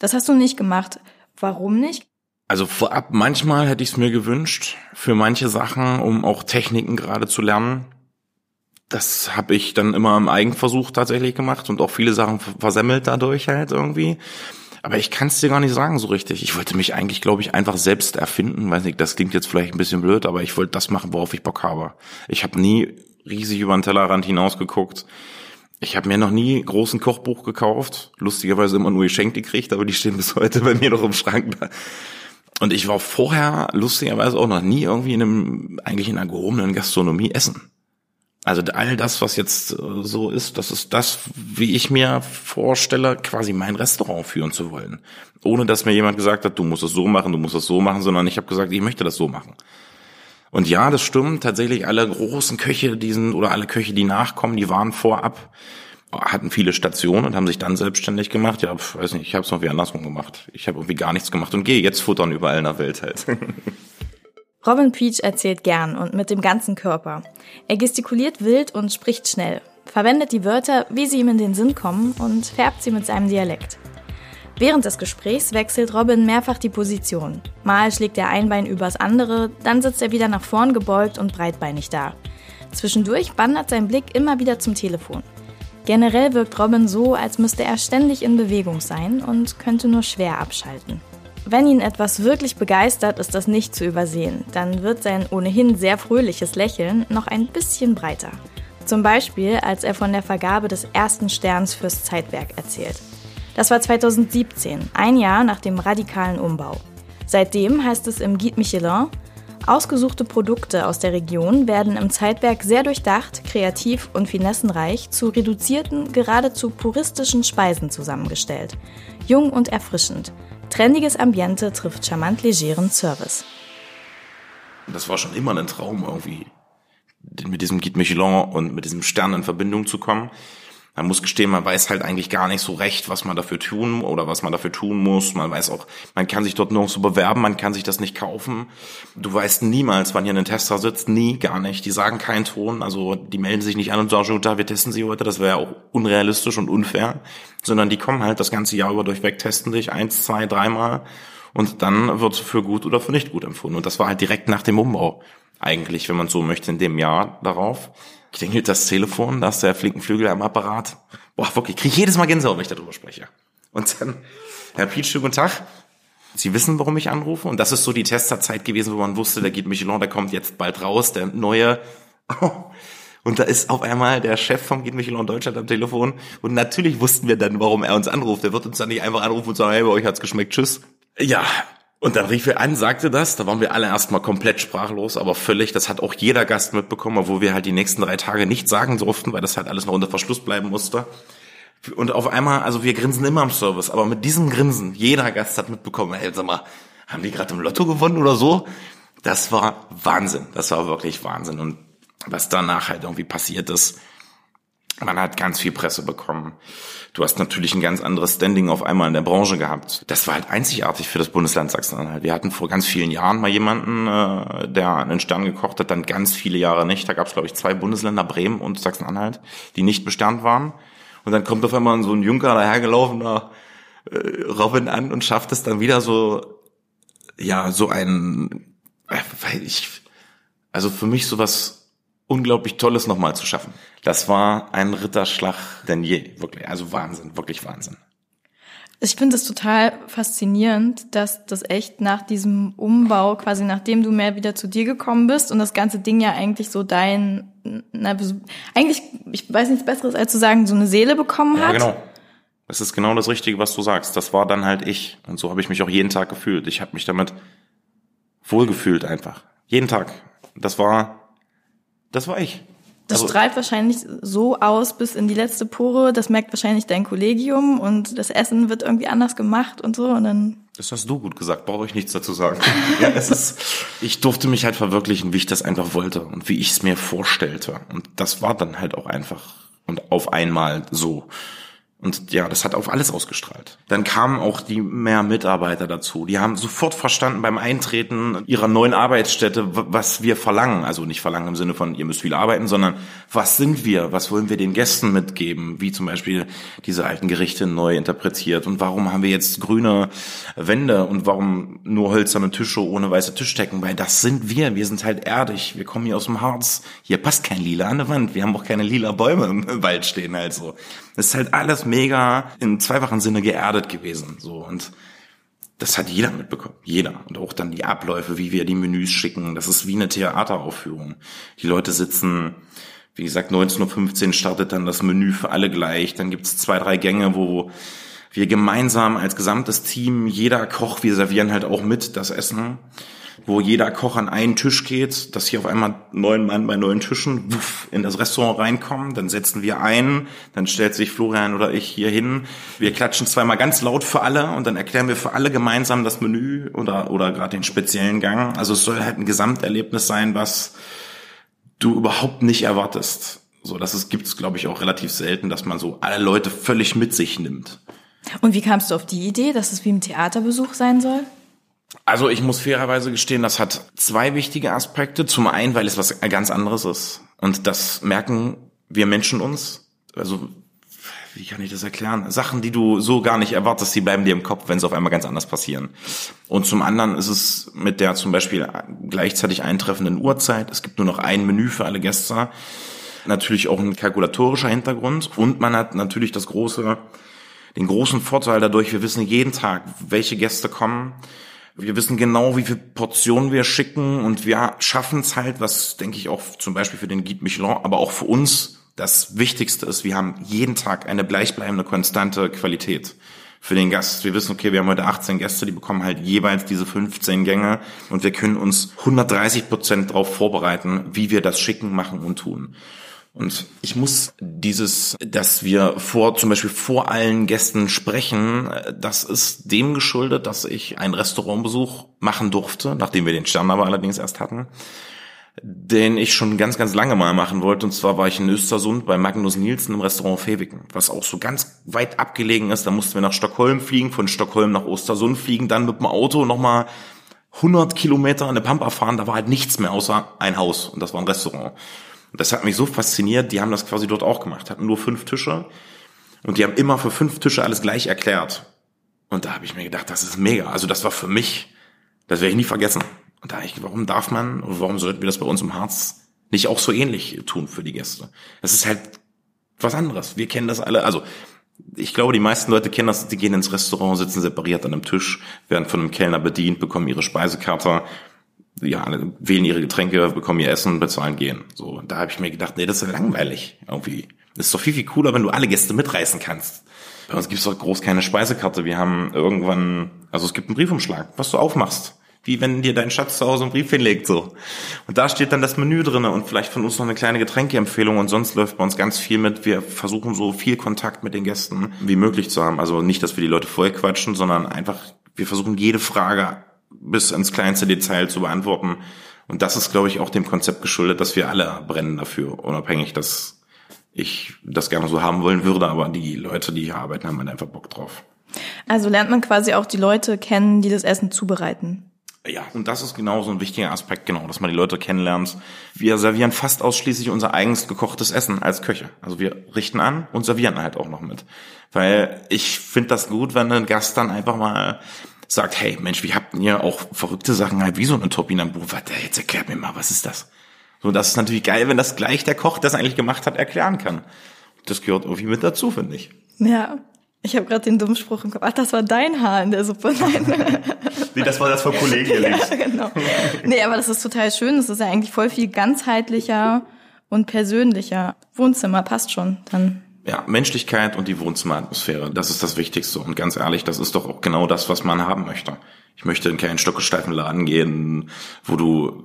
Das hast du nicht gemacht. Warum nicht? Also vorab, manchmal hätte ich es mir gewünscht, für manche Sachen, um auch Techniken gerade zu lernen das habe ich dann immer im Eigenversuch tatsächlich gemacht und auch viele Sachen versemmelt dadurch halt irgendwie. Aber ich kann es dir gar nicht sagen so richtig. Ich wollte mich eigentlich, glaube ich, einfach selbst erfinden. Weiß nicht, das klingt jetzt vielleicht ein bisschen blöd, aber ich wollte das machen, worauf ich Bock habe. Ich habe nie riesig über den Tellerrand hinausgeguckt. Ich habe mir noch nie großen Kochbuch gekauft. Lustigerweise immer nur geschenkt gekriegt, aber die stehen bis heute bei mir noch im Schrank. Und ich war vorher lustigerweise auch noch nie irgendwie in einem, eigentlich in einer gehobenen Gastronomie essen. Also all das, was jetzt äh, so ist, das ist das, wie ich mir vorstelle, quasi mein Restaurant führen zu wollen. Ohne dass mir jemand gesagt hat, du musst es so machen, du musst es so machen, sondern ich habe gesagt, ich möchte das so machen. Und ja, das stimmt, tatsächlich alle großen Köche, die sind, oder alle Köche, die nachkommen, die waren vorab, hatten viele Stationen und haben sich dann selbstständig gemacht. Ja, weiß nicht, ich habe es noch wie andersrum gemacht. Ich habe irgendwie gar nichts gemacht und gehe jetzt futtern überall in der Welt halt. Robin Peach erzählt gern und mit dem ganzen Körper. Er gestikuliert wild und spricht schnell, verwendet die Wörter, wie sie ihm in den Sinn kommen und färbt sie mit seinem Dialekt. Während des Gesprächs wechselt Robin mehrfach die Position. Mal schlägt er ein Bein übers andere, dann sitzt er wieder nach vorn gebeugt und breitbeinig da. Zwischendurch wandert sein Blick immer wieder zum Telefon. Generell wirkt Robin so, als müsste er ständig in Bewegung sein und könnte nur schwer abschalten. Wenn ihn etwas wirklich begeistert, ist das nicht zu übersehen. Dann wird sein ohnehin sehr fröhliches Lächeln noch ein bisschen breiter. Zum Beispiel, als er von der Vergabe des ersten Sterns fürs Zeitwerk erzählt. Das war 2017, ein Jahr nach dem radikalen Umbau. Seitdem heißt es im Guide Michelin, ausgesuchte Produkte aus der Region werden im Zeitwerk sehr durchdacht, kreativ und finessenreich zu reduzierten, geradezu puristischen Speisen zusammengestellt. Jung und erfrischend, Trendiges Ambiente trifft charmant legeren Service. Das war schon immer ein Traum irgendwie, mit diesem Guide Michelin und mit diesem Stern in Verbindung zu kommen. Man muss gestehen, man weiß halt eigentlich gar nicht so recht, was man dafür tun oder was man dafür tun muss. Man weiß auch, man kann sich dort nur so bewerben, man kann sich das nicht kaufen. Du weißt niemals, wann hier ein Tester sitzt, nie, gar nicht. Die sagen keinen Ton, also die melden sich nicht an und sagen, da, wir testen sie heute, das wäre ja auch unrealistisch und unfair, sondern die kommen halt das ganze Jahr über durchweg, testen dich eins, zwei, dreimal und dann wird für gut oder für nicht gut empfunden. Und das war halt direkt nach dem Umbau eigentlich, wenn man so möchte, in dem Jahr darauf klingelt das Telefon, da ist der flinken Flügel am Apparat. Boah, wirklich, kriege jedes Mal Gänsehaut, wenn ich darüber spreche. Und dann, Herr Pietsch, schönen guten Tag. Sie wissen, warum ich anrufe? Und das ist so die Testerzeit gewesen, wo man wusste, der geht Michelin, der kommt jetzt bald raus, der neue. Und da ist auf einmal der Chef vom Guide Michelin Deutschland am Telefon. Und natürlich wussten wir dann, warum er uns anruft. Der wird uns dann nicht einfach anrufen und sagen, hey, bei euch hat's geschmeckt, tschüss. Ja, und dann rief er an, sagte das, da waren wir alle erstmal komplett sprachlos, aber völlig, das hat auch jeder Gast mitbekommen, obwohl wir halt die nächsten drei Tage nicht sagen durften, weil das halt alles noch unter Verschluss bleiben musste. Und auf einmal, also wir grinsen immer im Service, aber mit diesem Grinsen, jeder Gast hat mitbekommen, hey, sag mal, haben die gerade im Lotto gewonnen oder so? Das war Wahnsinn, das war wirklich Wahnsinn. Und was danach halt irgendwie passiert ist, man hat ganz viel Presse bekommen. Du hast natürlich ein ganz anderes Standing auf einmal in der Branche gehabt. Das war halt einzigartig für das Bundesland Sachsen-Anhalt. Wir hatten vor ganz vielen Jahren mal jemanden, äh, der einen Stern gekocht hat, dann ganz viele Jahre nicht. Da gab es, glaube ich, zwei Bundesländer, Bremen und Sachsen-Anhalt, die nicht besternt waren. Und dann kommt auf einmal so ein Junker dahergelaufener äh, Robin an und schafft es dann wieder so, ja, so ein, äh, weil ich, also für mich sowas unglaublich Tolles nochmal zu schaffen. Das war ein Ritterschlag denn je, wirklich. Also Wahnsinn, wirklich Wahnsinn. Ich finde es total faszinierend, dass das echt nach diesem Umbau, quasi nachdem du mehr wieder zu dir gekommen bist und das ganze Ding ja eigentlich so dein, na, eigentlich, ich weiß nichts Besseres als zu sagen, so eine Seele bekommen hat. Ja, genau. Das ist genau das Richtige, was du sagst. Das war dann halt ich. Und so habe ich mich auch jeden Tag gefühlt. Ich habe mich damit wohlgefühlt einfach. Jeden Tag. Das war das war ich. Das also, strahlt wahrscheinlich so aus bis in die letzte Pore. Das merkt wahrscheinlich dein Kollegium und das Essen wird irgendwie anders gemacht und so und dann. Das hast du gut gesagt. Brauche ich nichts dazu sagen. ja, es ist, ich durfte mich halt verwirklichen, wie ich das einfach wollte und wie ich es mir vorstellte. Und das war dann halt auch einfach und auf einmal so. Und ja, das hat auf alles ausgestrahlt. Dann kamen auch die mehr Mitarbeiter dazu. Die haben sofort verstanden beim Eintreten ihrer neuen Arbeitsstätte, was wir verlangen. Also nicht verlangen im Sinne von, ihr müsst viel arbeiten, sondern was sind wir? Was wollen wir den Gästen mitgeben? Wie zum Beispiel diese alten Gerichte neu interpretiert. Und warum haben wir jetzt grüne Wände? Und warum nur hölzerne Tische ohne weiße Tischdecken? Weil das sind wir. Wir sind halt erdig. Wir kommen hier aus dem Harz. Hier passt kein Lila an der Wand. Wir haben auch keine lila Bäume im Wald stehen, also. Das ist halt alles mega im zweifachen Sinne geerdet gewesen. So und das hat jeder mitbekommen. Jeder. Und auch dann die Abläufe, wie wir die Menüs schicken. Das ist wie eine Theateraufführung. Die Leute sitzen, wie gesagt, 19.15 Uhr startet dann das Menü für alle gleich. Dann gibt's zwei, drei Gänge, wo wir gemeinsam als gesamtes Team, jeder Koch, wir servieren halt auch mit das Essen. Wo jeder Koch an einen Tisch geht, dass hier auf einmal neun Mann bei neun Tischen wuff, in das Restaurant reinkommen, dann setzen wir ein, dann stellt sich Florian oder ich hier hin, wir klatschen zweimal ganz laut für alle und dann erklären wir für alle gemeinsam das Menü oder, oder gerade den speziellen Gang. Also es soll halt ein Gesamterlebnis sein, was du überhaupt nicht erwartest. So, das ist, gibt's, glaube ich, auch relativ selten, dass man so alle Leute völlig mit sich nimmt. Und wie kamst du auf die Idee, dass es wie im Theaterbesuch sein soll? Also ich muss fairerweise gestehen, das hat zwei wichtige Aspekte. Zum einen, weil es was ganz anderes ist. Und das merken wir Menschen uns. Also, wie kann ich das erklären? Sachen, die du so gar nicht erwartest, die bleiben dir im Kopf, wenn sie auf einmal ganz anders passieren. Und zum anderen ist es mit der zum Beispiel gleichzeitig eintreffenden Uhrzeit. Es gibt nur noch ein Menü für alle Gäste. Natürlich auch ein kalkulatorischer Hintergrund. Und man hat natürlich das große, den großen Vorteil dadurch, wir wissen jeden Tag, welche Gäste kommen wir wissen genau, wie viel Portionen wir schicken und wir schaffen es halt, was denke ich auch zum Beispiel für den Guide Michelin, aber auch für uns das Wichtigste ist, wir haben jeden Tag eine gleichbleibende, konstante Qualität für den Gast. Wir wissen, okay, wir haben heute 18 Gäste, die bekommen halt jeweils diese 15 Gänge und wir können uns 130 Prozent darauf vorbereiten, wie wir das schicken, machen und tun. Und ich muss dieses, dass wir vor, zum Beispiel vor allen Gästen sprechen, das ist dem geschuldet, dass ich einen Restaurantbesuch machen durfte, nachdem wir den Stern aber allerdings erst hatten, den ich schon ganz, ganz lange mal machen wollte. Und zwar war ich in Östersund bei Magnus Nielsen im Restaurant Feviken, was auch so ganz weit abgelegen ist. Da mussten wir nach Stockholm fliegen, von Stockholm nach Ostersund fliegen, dann mit dem Auto nochmal 100 Kilometer an der Pampa fahren. Da war halt nichts mehr außer ein Haus und das war ein Restaurant. Und das hat mich so fasziniert, die haben das quasi dort auch gemacht, hatten nur fünf Tische und die haben immer für fünf Tische alles gleich erklärt. Und da habe ich mir gedacht, das ist mega. Also das war für mich, das werde ich nie vergessen. Und da ich, warum darf man oder warum sollten wir das bei uns im Harz nicht auch so ähnlich tun für die Gäste? Das ist halt was anderes. Wir kennen das alle. Also ich glaube, die meisten Leute kennen das, die gehen ins Restaurant, sitzen separiert an einem Tisch, werden von einem Kellner bedient, bekommen ihre Speisekarte ja, wählen ihre Getränke, bekommen ihr Essen, bezahlen, gehen. So, und da habe ich mir gedacht, nee, das ist ja langweilig irgendwie. Das ist doch viel, viel cooler, wenn du alle Gäste mitreißen kannst. Bei uns gibt's doch groß keine Speisekarte. Wir haben irgendwann, also es gibt einen Briefumschlag, was du aufmachst. Wie wenn dir dein Schatz zu Hause einen Brief hinlegt, so. Und da steht dann das Menü drinne und vielleicht von uns noch eine kleine Getränkeempfehlung und sonst läuft bei uns ganz viel mit. Wir versuchen so viel Kontakt mit den Gästen wie möglich zu haben. Also nicht, dass wir die Leute voll quatschen, sondern einfach, wir versuchen jede Frage bis ins kleinste Detail zu beantworten. Und das ist, glaube ich, auch dem Konzept geschuldet, dass wir alle brennen dafür, unabhängig, dass ich das gerne so haben wollen würde, aber die Leute, die hier arbeiten, haben halt einfach Bock drauf. Also lernt man quasi auch die Leute kennen, die das Essen zubereiten. Ja, und das ist genau so ein wichtiger Aspekt, genau, dass man die Leute kennenlernt. Wir servieren fast ausschließlich unser eigens gekochtes Essen als Köche. Also wir richten an und servieren halt auch noch mit. Weil ich finde das gut, wenn ein Gast dann einfach mal sagt, hey Mensch, wie habt ihr auch verrückte Sachen halt wie so eine Topinambu? Warte, jetzt erklärt mir mal, was ist das? So, das ist natürlich geil, wenn das gleich der Koch, der es eigentlich gemacht hat, erklären kann. Das gehört irgendwie mit dazu, finde ich. Ja. Ich habe gerade den dummen Spruch im Kopf. Ach, das war dein Haar in der Suppe. Nein. nee, das war das von Kollegen erlebt. ja, genau. Nee, aber das ist total schön. Das ist ja eigentlich voll viel ganzheitlicher und persönlicher. Wohnzimmer passt schon dann ja, Menschlichkeit und die Wohnzimmeratmosphäre, das ist das Wichtigste. Und ganz ehrlich, das ist doch auch genau das, was man haben möchte. Ich möchte in keinen stockesteifen Laden gehen, wo du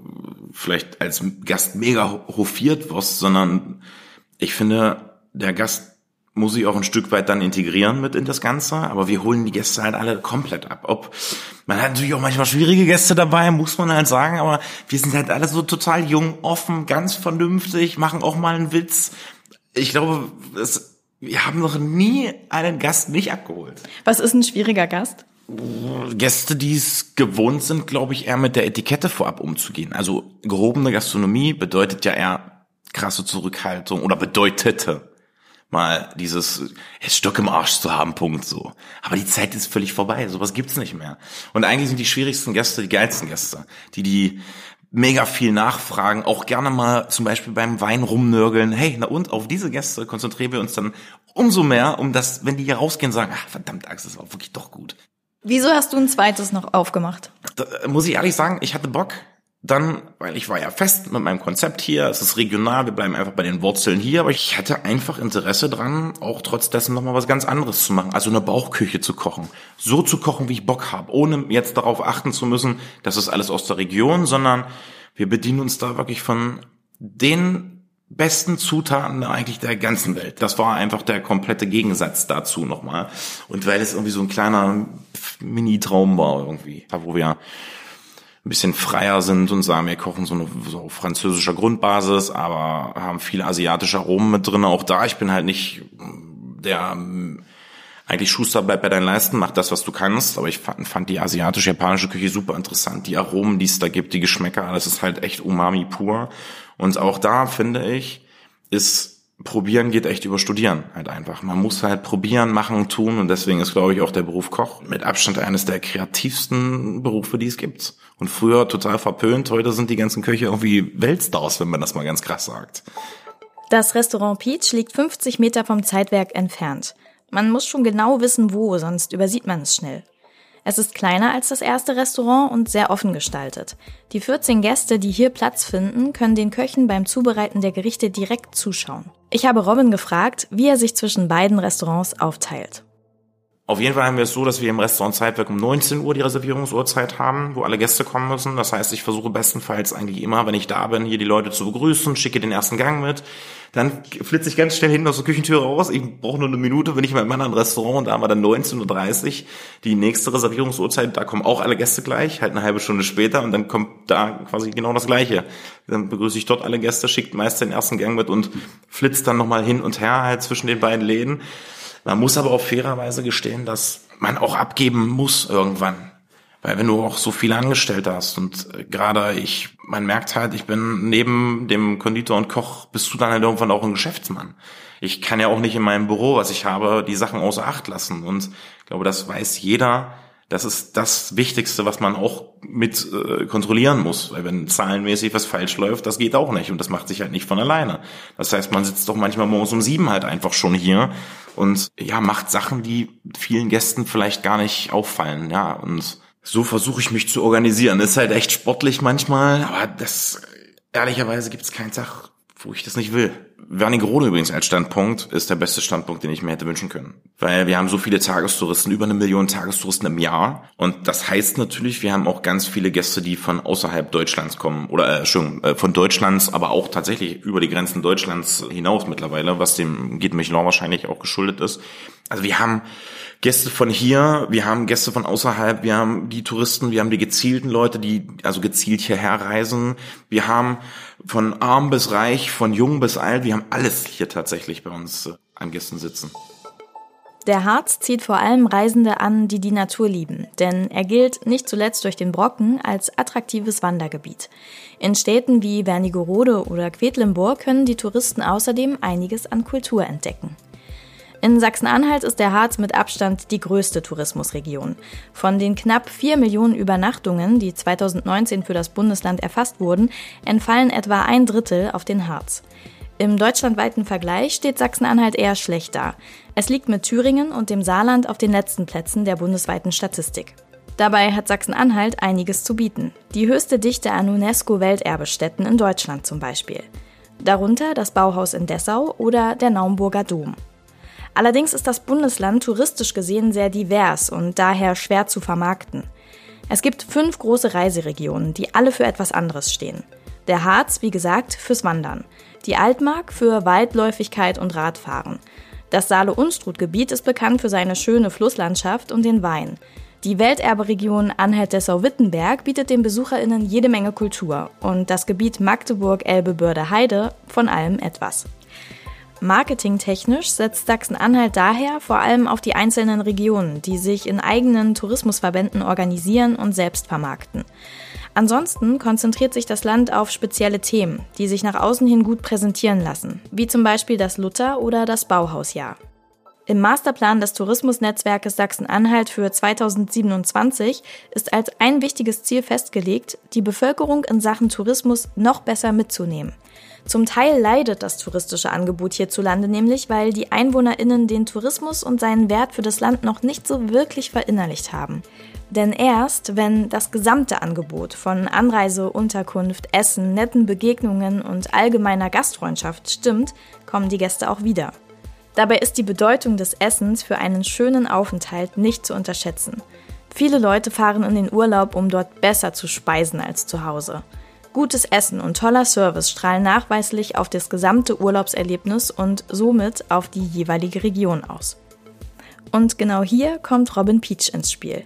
vielleicht als Gast mega hofiert wirst, sondern ich finde, der Gast muss sich auch ein Stück weit dann integrieren mit in das Ganze, aber wir holen die Gäste halt alle komplett ab. Ob man hat natürlich auch manchmal schwierige Gäste dabei, muss man halt sagen, aber wir sind halt alle so total jung, offen, ganz vernünftig, machen auch mal einen Witz. Ich glaube, es wir haben noch nie einen Gast nicht abgeholt. Was ist ein schwieriger Gast? Gäste, die es gewohnt sind, glaube ich, eher mit der Etikette vorab umzugehen. Also gehobene Gastronomie bedeutet ja eher krasse Zurückhaltung oder bedeutete mal dieses Stock im Arsch zu haben, Punkt so. Aber die Zeit ist völlig vorbei, sowas gibt's nicht mehr. Und eigentlich sind die schwierigsten Gäste die geilsten Gäste, die die mega viel nachfragen, auch gerne mal zum Beispiel beim Wein rumnörgeln. Hey, na und auf diese Gäste konzentrieren wir uns dann umso mehr, um das, wenn die hier rausgehen, sagen, ach verdammt, Angst, das war wirklich doch gut. Wieso hast du ein zweites noch aufgemacht? Da, muss ich ehrlich sagen, ich hatte Bock. Dann, weil ich war ja fest mit meinem Konzept hier, es ist regional, wir bleiben einfach bei den Wurzeln hier, aber ich hatte einfach Interesse dran, auch trotz dessen nochmal was ganz anderes zu machen, also eine Bauchküche zu kochen. So zu kochen, wie ich Bock habe, ohne jetzt darauf achten zu müssen, das ist alles aus der Region, sondern wir bedienen uns da wirklich von den besten Zutaten eigentlich der ganzen Welt. Das war einfach der komplette Gegensatz dazu nochmal. Und weil es irgendwie so ein kleiner Mini-Traum war irgendwie, wo wir ein bisschen freier sind und sagen, wir kochen so eine so französischer Grundbasis, aber haben viele asiatische Aromen mit drin. Auch da, ich bin halt nicht der eigentlich Schuster bleibt bei deinen Leisten, mach das, was du kannst. Aber ich fand, fand die asiatisch-japanische Küche super interessant. Die Aromen, die es da gibt, die Geschmäcker, das ist halt echt Umami pur. Und auch da finde ich, ist probieren geht echt über studieren halt einfach. Man muss halt probieren, machen, tun und deswegen ist, glaube ich, auch der Beruf Koch mit Abstand eines der kreativsten Berufe, die es gibt. Und früher total verpönt, heute sind die ganzen Köche irgendwie Weltstars, wenn man das mal ganz krass sagt. Das Restaurant Peach liegt 50 Meter vom Zeitwerk entfernt. Man muss schon genau wissen, wo, sonst übersieht man es schnell. Es ist kleiner als das erste Restaurant und sehr offen gestaltet. Die 14 Gäste, die hier Platz finden, können den Köchen beim Zubereiten der Gerichte direkt zuschauen. Ich habe Robin gefragt, wie er sich zwischen beiden Restaurants aufteilt. Auf jeden Fall haben wir es so, dass wir im Restaurant Zeitwerk um 19 Uhr die Reservierungsuhrzeit haben, wo alle Gäste kommen müssen. Das heißt, ich versuche bestenfalls eigentlich immer, wenn ich da bin, hier die Leute zu begrüßen, schicke den ersten Gang mit. Dann flitze ich ganz schnell hin aus der Küchentür raus. Ich brauche nur eine Minute, bin ich in meinem anderen Restaurant und da haben wir dann 19.30 Uhr die nächste Reservierungsuhrzeit. Da kommen auch alle Gäste gleich, halt eine halbe Stunde später und dann kommt da quasi genau das Gleiche. Dann begrüße ich dort alle Gäste, schickt meist den ersten Gang mit und flitzt dann nochmal hin und her halt zwischen den beiden Läden. Man muss aber auch fairerweise gestehen, dass man auch abgeben muss irgendwann. Weil wenn du auch so viele Angestellte hast und äh, gerade ich, man merkt halt, ich bin neben dem Konditor und Koch, bist du dann halt irgendwann auch ein Geschäftsmann. Ich kann ja auch nicht in meinem Büro, was ich habe, die Sachen außer Acht lassen. Und ich glaube, das weiß jeder, das ist das Wichtigste, was man auch mit äh, kontrollieren muss. Weil wenn zahlenmäßig was falsch läuft, das geht auch nicht. Und das macht sich halt nicht von alleine. Das heißt, man sitzt doch manchmal morgens um sieben halt einfach schon hier und ja, macht Sachen, die vielen Gästen vielleicht gar nicht auffallen. Ja, und so versuche ich mich zu organisieren. Ist halt echt sportlich manchmal, aber das ehrlicherweise gibt es keinen Tag, wo ich das nicht will. Wernigerode übrigens als Standpunkt ist der beste Standpunkt, den ich mir hätte wünschen können. Weil wir haben so viele Tagestouristen, über eine Million Tagestouristen im Jahr. Und das heißt natürlich, wir haben auch ganz viele Gäste, die von außerhalb Deutschlands kommen. Oder äh, Entschuldigung, äh, von Deutschlands, aber auch tatsächlich über die Grenzen Deutschlands hinaus mittlerweile, was dem Geht Michelin wahrscheinlich auch geschuldet ist. Also wir haben Gäste von hier, wir haben Gäste von außerhalb, wir haben die Touristen, wir haben die gezielten Leute, die also gezielt hierher reisen. Wir haben von arm bis reich, von jung bis alt, wir haben alles hier tatsächlich bei uns äh, an Gästen sitzen. Der Harz zieht vor allem Reisende an, die die Natur lieben, denn er gilt nicht zuletzt durch den Brocken als attraktives Wandergebiet. In Städten wie Wernigerode oder Quedlinburg können die Touristen außerdem einiges an Kultur entdecken. In Sachsen-Anhalt ist der Harz mit Abstand die größte Tourismusregion. Von den knapp vier Millionen Übernachtungen, die 2019 für das Bundesland erfasst wurden, entfallen etwa ein Drittel auf den Harz. Im deutschlandweiten Vergleich steht Sachsen-Anhalt eher schlecht da. Es liegt mit Thüringen und dem Saarland auf den letzten Plätzen der bundesweiten Statistik. Dabei hat Sachsen-Anhalt einiges zu bieten. Die höchste Dichte an UNESCO-Welterbestätten in Deutschland zum Beispiel. Darunter das Bauhaus in Dessau oder der Naumburger Dom. Allerdings ist das Bundesland touristisch gesehen sehr divers und daher schwer zu vermarkten. Es gibt fünf große Reiseregionen, die alle für etwas anderes stehen. Der Harz, wie gesagt, fürs Wandern. Die Altmark für Weitläufigkeit und Radfahren. Das Saale-Unstrut-Gebiet ist bekannt für seine schöne Flusslandschaft und den Wein. Die Welterberegion Anhalt-Dessau-Wittenberg bietet den BesucherInnen jede Menge Kultur und das Gebiet Magdeburg-Elbe-Börde-Heide von allem etwas. Marketingtechnisch setzt Sachsen-Anhalt daher vor allem auf die einzelnen Regionen, die sich in eigenen Tourismusverbänden organisieren und selbst vermarkten. Ansonsten konzentriert sich das Land auf spezielle Themen, die sich nach außen hin gut präsentieren lassen, wie zum Beispiel das Luther- oder das Bauhausjahr. Im Masterplan des Tourismusnetzwerkes Sachsen-Anhalt für 2027 ist als ein wichtiges Ziel festgelegt, die Bevölkerung in Sachen Tourismus noch besser mitzunehmen. Zum Teil leidet das touristische Angebot hierzulande nämlich, weil die Einwohnerinnen den Tourismus und seinen Wert für das Land noch nicht so wirklich verinnerlicht haben. Denn erst, wenn das gesamte Angebot von Anreise, Unterkunft, Essen, netten Begegnungen und allgemeiner Gastfreundschaft stimmt, kommen die Gäste auch wieder. Dabei ist die Bedeutung des Essens für einen schönen Aufenthalt nicht zu unterschätzen. Viele Leute fahren in den Urlaub, um dort besser zu speisen als zu Hause. Gutes Essen und toller Service strahlen nachweislich auf das gesamte Urlaubserlebnis und somit auf die jeweilige Region aus. Und genau hier kommt Robin Peach ins Spiel.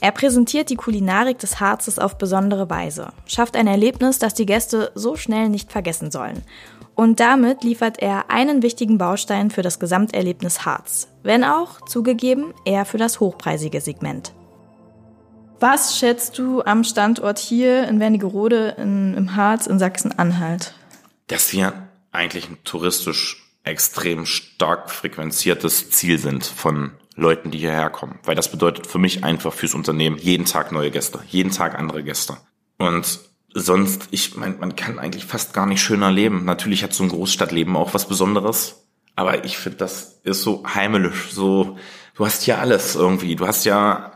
Er präsentiert die Kulinarik des Harzes auf besondere Weise, schafft ein Erlebnis, das die Gäste so schnell nicht vergessen sollen und damit liefert er einen wichtigen Baustein für das Gesamterlebnis Harz, wenn auch, zugegeben, eher für das hochpreisige Segment. Was schätzt du am Standort hier in Wernigerode in, im Harz in Sachsen-Anhalt? Dass wir eigentlich ein touristisch extrem stark frequenziertes Ziel sind von Leuten, die hierher kommen. Weil das bedeutet für mich einfach fürs Unternehmen jeden Tag neue Gäste, jeden Tag andere Gäste. Und sonst, ich meine, man kann eigentlich fast gar nicht schöner leben. Natürlich hat so ein Großstadtleben auch was Besonderes. Aber ich finde, das ist so heimelisch. So, du hast ja alles irgendwie. Du hast ja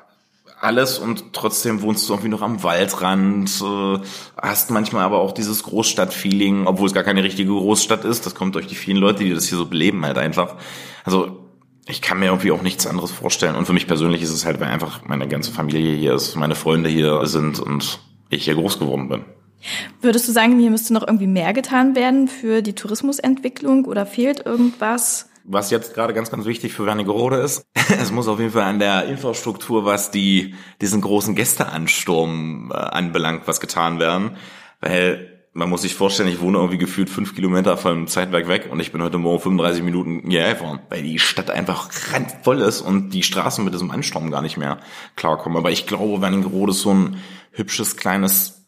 alles und trotzdem wohnst du irgendwie noch am Waldrand, äh, hast manchmal aber auch dieses Großstadtfeeling, obwohl es gar keine richtige Großstadt ist. Das kommt durch die vielen Leute, die das hier so beleben halt einfach. Also ich kann mir irgendwie auch nichts anderes vorstellen. Und für mich persönlich ist es halt, weil einfach meine ganze Familie hier ist, meine Freunde hier sind und ich hier groß geworden bin. Würdest du sagen, hier müsste noch irgendwie mehr getan werden für die Tourismusentwicklung oder fehlt irgendwas? Was jetzt gerade ganz, ganz wichtig für Wernigerode ist, es muss auf jeden Fall an der Infrastruktur, was die, diesen großen Gästeansturm äh, anbelangt, was getan werden. Weil man muss sich vorstellen, ich wohne irgendwie gefühlt fünf Kilometer vom Zeitwerk weg und ich bin heute Morgen 35 Minuten hierher gefahren, weil die Stadt einfach randvoll ist und die Straßen mit diesem Ansturm gar nicht mehr klarkommen. Aber ich glaube, Wernigerode ist so ein hübsches, kleines,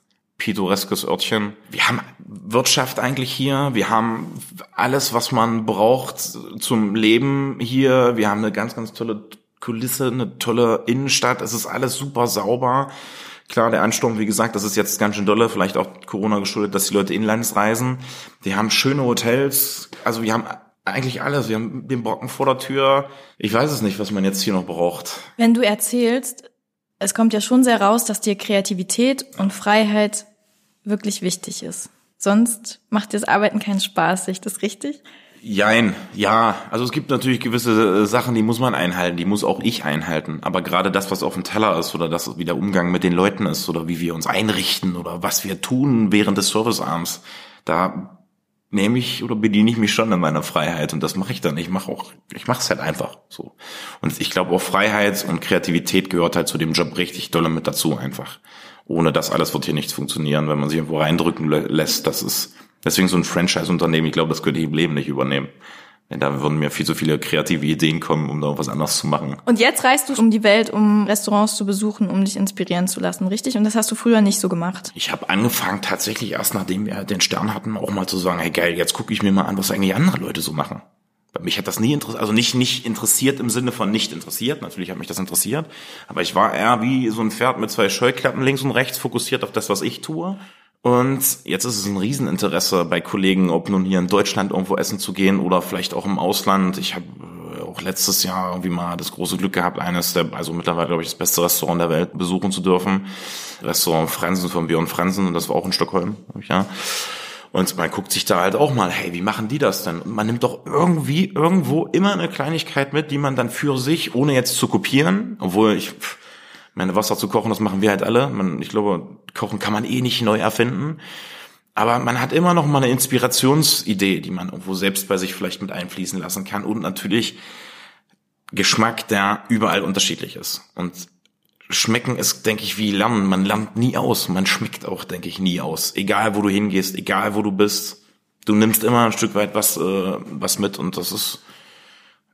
pittoreskes Örtchen. Wir haben Wirtschaft eigentlich hier. Wir haben alles, was man braucht zum Leben hier. Wir haben eine ganz, ganz tolle Kulisse, eine tolle Innenstadt. Es ist alles super sauber. Klar, der Ansturm, wie gesagt, das ist jetzt ganz schön dolle, vielleicht auch Corona geschuldet, dass die Leute inlands reisen. Wir haben schöne Hotels, also wir haben eigentlich alles. Wir haben den Brocken vor der Tür. Ich weiß es nicht, was man jetzt hier noch braucht. Wenn du erzählst, es kommt ja schon sehr raus, dass dir Kreativität und Freiheit wirklich wichtig ist. Sonst macht dir das Arbeiten keinen Spaß, sehe ich das richtig? Jein, ja. Also es gibt natürlich gewisse äh, Sachen, die muss man einhalten, die muss auch ich einhalten. Aber gerade das, was auf dem Teller ist oder das, wie der Umgang mit den Leuten ist oder wie wir uns einrichten oder was wir tun während des Servicearms, da nehme ich oder bediene ich mich schon in meiner Freiheit und das mache ich dann. Ich mache auch, ich mache es halt einfach so. Und ich glaube auch Freiheit und Kreativität gehört halt zu dem Job richtig dolle mit dazu einfach. Ohne das alles wird hier nichts funktionieren, wenn man sich irgendwo reindrücken lässt. Das ist deswegen so ein Franchise-Unternehmen. Ich glaube, das könnte ich im Leben nicht übernehmen. Da würden mir viel zu viele kreative Ideen kommen, um da was anderes zu machen. Und jetzt reist du um die Welt, um Restaurants zu besuchen, um dich inspirieren zu lassen, richtig? Und das hast du früher nicht so gemacht? Ich habe angefangen, tatsächlich erst nachdem wir den Stern hatten, auch mal zu sagen, hey geil, jetzt gucke ich mir mal an, was eigentlich andere Leute so machen. Mich hat das nie interessiert, also nicht, nicht interessiert im Sinne von nicht interessiert. Natürlich hat mich das interessiert. Aber ich war eher wie so ein Pferd mit zwei Scheuklappen links und rechts fokussiert auf das, was ich tue. Und jetzt ist es ein Rieseninteresse bei Kollegen, ob nun hier in Deutschland irgendwo essen zu gehen oder vielleicht auch im Ausland. Ich habe äh, auch letztes Jahr irgendwie mal das große Glück gehabt, eines der, also mittlerweile glaube ich das beste Restaurant der Welt besuchen zu dürfen. Restaurant Fransen von Björn Fransen und das war auch in Stockholm, ja. Und man guckt sich da halt auch mal, hey, wie machen die das denn? Und man nimmt doch irgendwie irgendwo immer eine Kleinigkeit mit, die man dann für sich, ohne jetzt zu kopieren, obwohl ich meine, Wasser zu kochen, das machen wir halt alle. Man, ich glaube, kochen kann man eh nicht neu erfinden. Aber man hat immer noch mal eine Inspirationsidee, die man irgendwo selbst bei sich vielleicht mit einfließen lassen kann. Und natürlich Geschmack, der überall unterschiedlich ist. Und Schmecken ist, denke ich, wie Lernen. Man lernt nie aus. Man schmeckt auch, denke ich, nie aus. Egal, wo du hingehst, egal, wo du bist. Du nimmst immer ein Stück weit was, äh, was mit. Und das ist,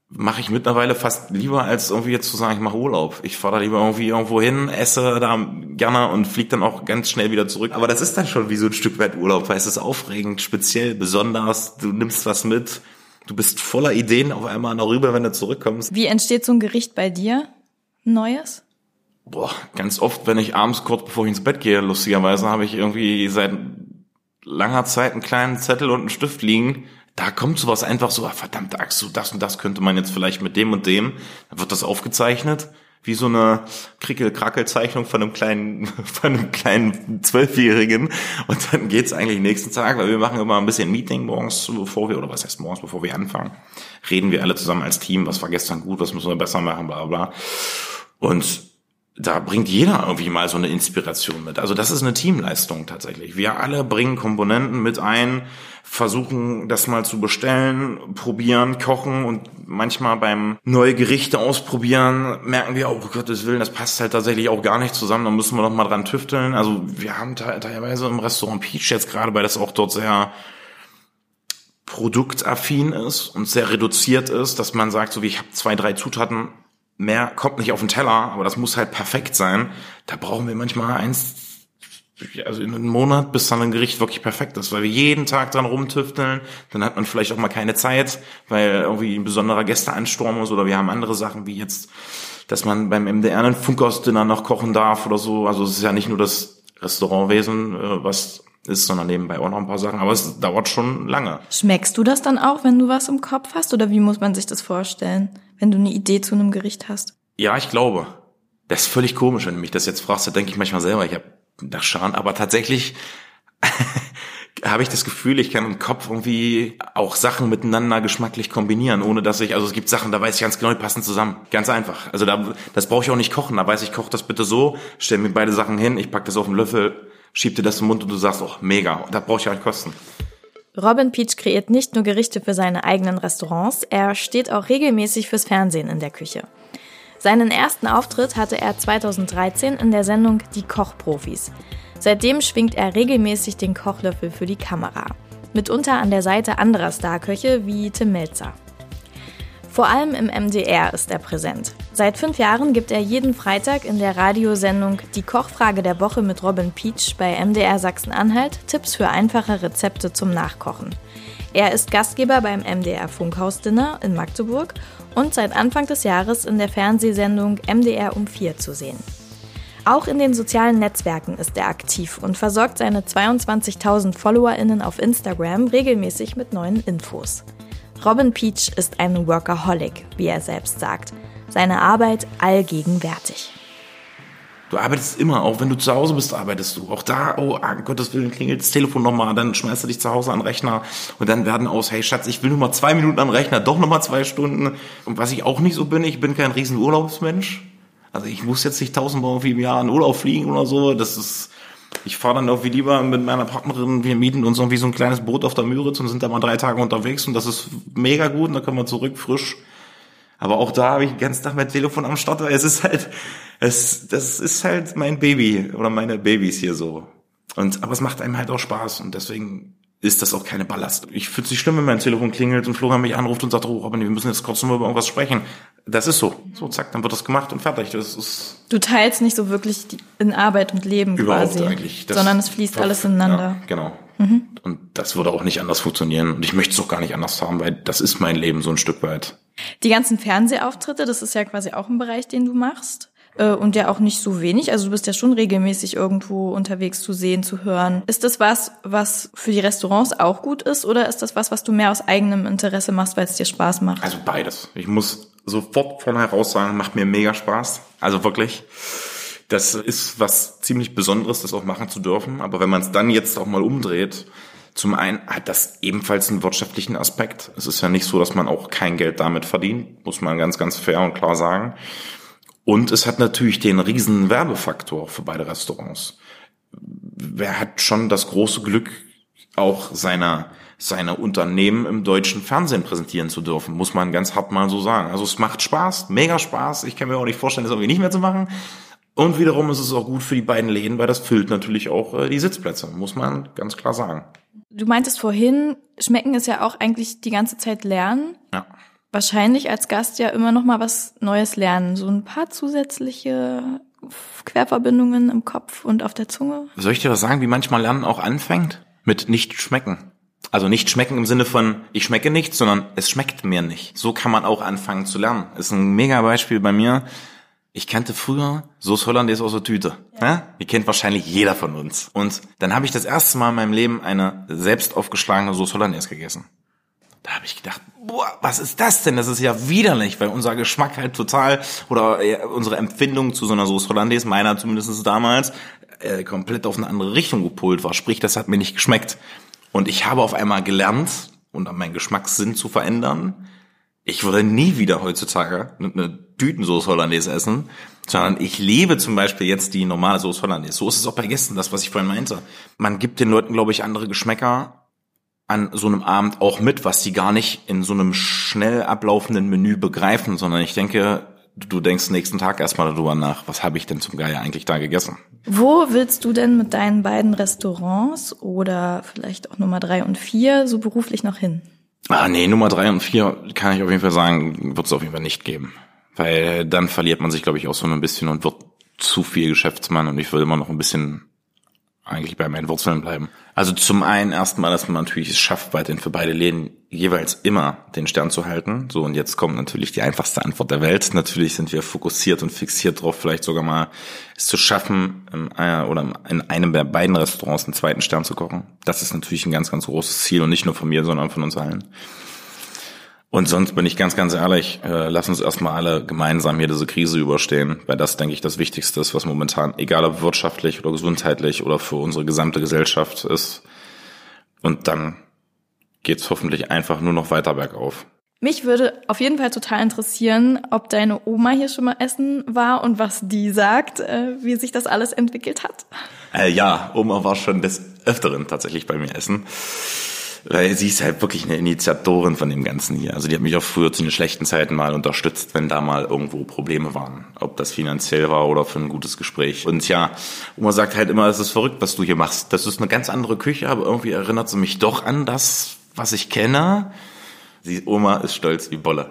mache ich mittlerweile fast lieber, als irgendwie jetzt zu sagen, ich mache Urlaub. Ich fahre da lieber irgendwie irgendwo hin, esse da gerne und fliege dann auch ganz schnell wieder zurück. Aber das ist dann schon wie so ein Stück weit Urlaub, weil es ist aufregend, speziell, besonders. Du nimmst was mit, du bist voller Ideen auf einmal darüber, wenn du zurückkommst. Wie entsteht so ein Gericht bei dir? Neues? Boah, ganz oft, wenn ich abends kurz bevor ich ins Bett gehe, lustigerweise habe ich irgendwie seit langer Zeit einen kleinen Zettel und einen Stift liegen. Da kommt sowas einfach so, ah, verdammt Axt, so das und das könnte man jetzt vielleicht mit dem und dem. Dann wird das aufgezeichnet wie so eine Krickel-Krackel-Zeichnung von einem kleinen, von einem kleinen Zwölfjährigen. Und dann geht's eigentlich nächsten Tag, weil wir machen immer ein bisschen Meeting morgens, bevor wir, oder was heißt morgens, bevor wir anfangen, reden wir alle zusammen als Team, was war gestern gut, was müssen wir besser machen, bla bla. Und da bringt jeder irgendwie mal so eine Inspiration mit. Also das ist eine Teamleistung tatsächlich. Wir alle bringen Komponenten mit ein, versuchen das mal zu bestellen, probieren, kochen und manchmal beim neue Gerichte ausprobieren merken wir, oh Gottes Willen, das passt halt tatsächlich auch gar nicht zusammen, da müssen wir noch mal dran tüfteln. Also wir haben teilweise im Restaurant Peach jetzt gerade, weil das auch dort sehr produktaffin ist und sehr reduziert ist, dass man sagt, so wie ich habe zwei, drei Zutaten, mehr kommt nicht auf den Teller, aber das muss halt perfekt sein. Da brauchen wir manchmal eins, also in einem Monat, bis dann ein Gericht wirklich perfekt ist, weil wir jeden Tag dran rumtüfteln. Dann hat man vielleicht auch mal keine Zeit, weil irgendwie ein besonderer Gästeansturm ist oder wir haben andere Sachen wie jetzt, dass man beim MDR einen Funkhausdinner noch kochen darf oder so. Also es ist ja nicht nur das Restaurantwesen, äh, was ist, sondern nebenbei auch noch ein paar Sachen. Aber es dauert schon lange. Schmeckst du das dann auch, wenn du was im Kopf hast? Oder wie muss man sich das vorstellen, wenn du eine Idee zu einem Gericht hast? Ja, ich glaube. Das ist völlig komisch, wenn du mich das jetzt fragst. Da denke ich manchmal selber, ich habe das Scharen. Aber tatsächlich habe ich das Gefühl, ich kann im Kopf irgendwie auch Sachen miteinander geschmacklich kombinieren, ohne dass ich, also es gibt Sachen, da weiß ich ganz genau, die passen zusammen. Ganz einfach. Also da, das brauche ich auch nicht kochen. Da weiß ich, koch das bitte so, stell mir beide Sachen hin, ich pack das auf den Löffel, schieb dir das im Mund und du sagst, oh, mega, da brauche ich auch nicht kosten. Robin Peach kreiert nicht nur Gerichte für seine eigenen Restaurants, er steht auch regelmäßig fürs Fernsehen in der Küche. Seinen ersten Auftritt hatte er 2013 in der Sendung Die Kochprofis. Seitdem schwingt er regelmäßig den Kochlöffel für die Kamera. Mitunter an der Seite anderer Starköche wie Tim Melzer. Vor allem im MDR ist er präsent. Seit fünf Jahren gibt er jeden Freitag in der Radiosendung Die Kochfrage der Woche mit Robin Peach bei MDR Sachsen-Anhalt Tipps für einfache Rezepte zum Nachkochen. Er ist Gastgeber beim MDR Funkhausdinner in Magdeburg und seit Anfang des Jahres in der Fernsehsendung MDR um 4 zu sehen. Auch in den sozialen Netzwerken ist er aktiv und versorgt seine 22.000 FollowerInnen auf Instagram regelmäßig mit neuen Infos. Robin Peach ist ein Workaholic, wie er selbst sagt. Seine Arbeit allgegenwärtig. Du arbeitest immer, auch wenn du zu Hause bist, arbeitest du. Auch da, oh, um Gottes Willen, klingelt das Telefon nochmal, dann schmeißt du dich zu Hause an den Rechner und dann werden aus, hey Schatz, ich will nur mal zwei Minuten am Rechner, doch nochmal zwei Stunden. Und was ich auch nicht so bin, ich bin kein riesen Urlaubsmensch. Also ich muss jetzt nicht tausendmal im Jahr in Urlaub fliegen oder so. Das ist, ich fahre dann irgendwie lieber mit meiner Partnerin, wir mieten uns irgendwie so ein kleines Boot auf der Müritz und sind da mal drei Tage unterwegs und das ist mega gut und dann können wir zurück frisch. Aber auch da habe ich den ganzen Tag mein Telefon am Start, weil es ist halt, es, das ist halt mein Baby oder meine Babys hier so. Und, aber es macht einem halt auch Spaß und deswegen ist das auch keine Ballast. Ich finde es nicht schlimm, wenn mein Telefon klingelt und Florian mich anruft und sagt, oh Robin, wir müssen jetzt kurz mal über irgendwas sprechen. Das ist so. So, zack, dann wird das gemacht und fertig. Das ist du teilst nicht so wirklich in Arbeit und Leben überhaupt quasi. eigentlich. Das sondern es fließt alles ineinander. Ja, genau. Mhm. Und das würde auch nicht anders funktionieren. Und ich möchte es auch gar nicht anders haben, weil das ist mein Leben so ein Stück weit. Die ganzen Fernsehauftritte, das ist ja quasi auch ein Bereich, den du machst. Äh, und ja auch nicht so wenig. Also du bist ja schon regelmäßig irgendwo unterwegs zu sehen, zu hören. Ist das was, was für die Restaurants auch gut ist oder ist das was, was du mehr aus eigenem Interesse machst, weil es dir Spaß macht? Also beides. Ich muss sofort von heraus sagen, macht mir mega Spaß. Also wirklich. Das ist was ziemlich Besonderes, das auch machen zu dürfen. Aber wenn man es dann jetzt auch mal umdreht, zum einen hat das ebenfalls einen wirtschaftlichen Aspekt. Es ist ja nicht so, dass man auch kein Geld damit verdient, muss man ganz, ganz fair und klar sagen. Und es hat natürlich den riesen Werbefaktor für beide Restaurants. Wer hat schon das große Glück, auch seine, seine Unternehmen im deutschen Fernsehen präsentieren zu dürfen, muss man ganz hart mal so sagen. Also es macht Spaß, mega Spaß. Ich kann mir auch nicht vorstellen, das irgendwie nicht mehr zu machen. Und wiederum ist es auch gut für die beiden Läden, weil das füllt natürlich auch äh, die Sitzplätze, muss man ganz klar sagen. Du meintest vorhin, schmecken ist ja auch eigentlich die ganze Zeit lernen. Ja wahrscheinlich als Gast ja immer noch mal was Neues lernen. So ein paar zusätzliche Querverbindungen im Kopf und auf der Zunge. Soll ich dir was sagen, wie manchmal Lernen auch anfängt? Mit nicht schmecken. Also nicht schmecken im Sinne von, ich schmecke nicht, sondern es schmeckt mir nicht. So kann man auch anfangen zu lernen. Ist ein mega Beispiel bei mir. Ich kannte früher Sauce Hollandaise aus der Tüte. Ja. Ne? Die kennt wahrscheinlich jeder von uns. Und dann habe ich das erste Mal in meinem Leben eine selbst aufgeschlagene Sauce Hollandaise gegessen. Da habe ich gedacht, boah, was ist das denn? Das ist ja widerlich, weil unser Geschmack halt total oder äh, unsere Empfindung zu so einer Sauce Hollandaise, meiner zumindest damals, äh, komplett auf eine andere Richtung gepolt war. Sprich, das hat mir nicht geschmeckt. Und ich habe auf einmal gelernt, und meinen Geschmackssinn zu verändern. Ich würde nie wieder heutzutage eine Tütensoße Hollandaise essen, sondern ich lebe zum Beispiel jetzt die normale Soße Hollandaise. So ist es auch bei Gästen, das, was ich vorhin meinte. Man gibt den Leuten, glaube ich, andere Geschmäcker an so einem Abend auch mit, was die gar nicht in so einem schnell ablaufenden Menü begreifen, sondern ich denke, du denkst nächsten Tag erstmal darüber nach, was habe ich denn zum Geier eigentlich da gegessen? Wo willst du denn mit deinen beiden Restaurants oder vielleicht auch Nummer drei und vier so beruflich noch hin? Ah, nee, Nummer drei und vier kann ich auf jeden Fall sagen, wird es auf jeden Fall nicht geben. Weil dann verliert man sich, glaube ich, auch so ein bisschen und wird zu viel Geschäftsmann und ich will immer noch ein bisschen eigentlich bei meinen Wurzeln bleiben. Also zum einen erstmal, dass man natürlich es schafft, weiterhin für beide Läden jeweils immer den Stern zu halten. So, und jetzt kommt natürlich die einfachste Antwort der Welt. Natürlich sind wir fokussiert und fixiert darauf, vielleicht sogar mal es zu schaffen, in einer, oder in einem der beiden Restaurants einen zweiten Stern zu kochen. Das ist natürlich ein ganz, ganz großes Ziel und nicht nur von mir, sondern von uns allen. Und sonst bin ich ganz, ganz ehrlich, äh, lass uns erstmal alle gemeinsam hier diese Krise überstehen, weil das, denke ich, das Wichtigste ist, was momentan, egal ob wirtschaftlich oder gesundheitlich oder für unsere gesamte Gesellschaft ist. Und dann geht's hoffentlich einfach nur noch weiter bergauf. Mich würde auf jeden Fall total interessieren, ob deine Oma hier schon mal essen war und was die sagt, äh, wie sich das alles entwickelt hat. Äh, ja, Oma war schon des Öfteren tatsächlich bei mir essen weil sie ist halt wirklich eine Initiatorin von dem Ganzen hier. Also die hat mich auch früher zu den schlechten Zeiten mal unterstützt, wenn da mal irgendwo Probleme waren. Ob das finanziell war oder für ein gutes Gespräch. Und ja, Oma sagt halt immer, es ist verrückt, was du hier machst. Das ist eine ganz andere Küche, aber irgendwie erinnert sie mich doch an das, was ich kenne. Sie, Oma ist stolz wie Bolle.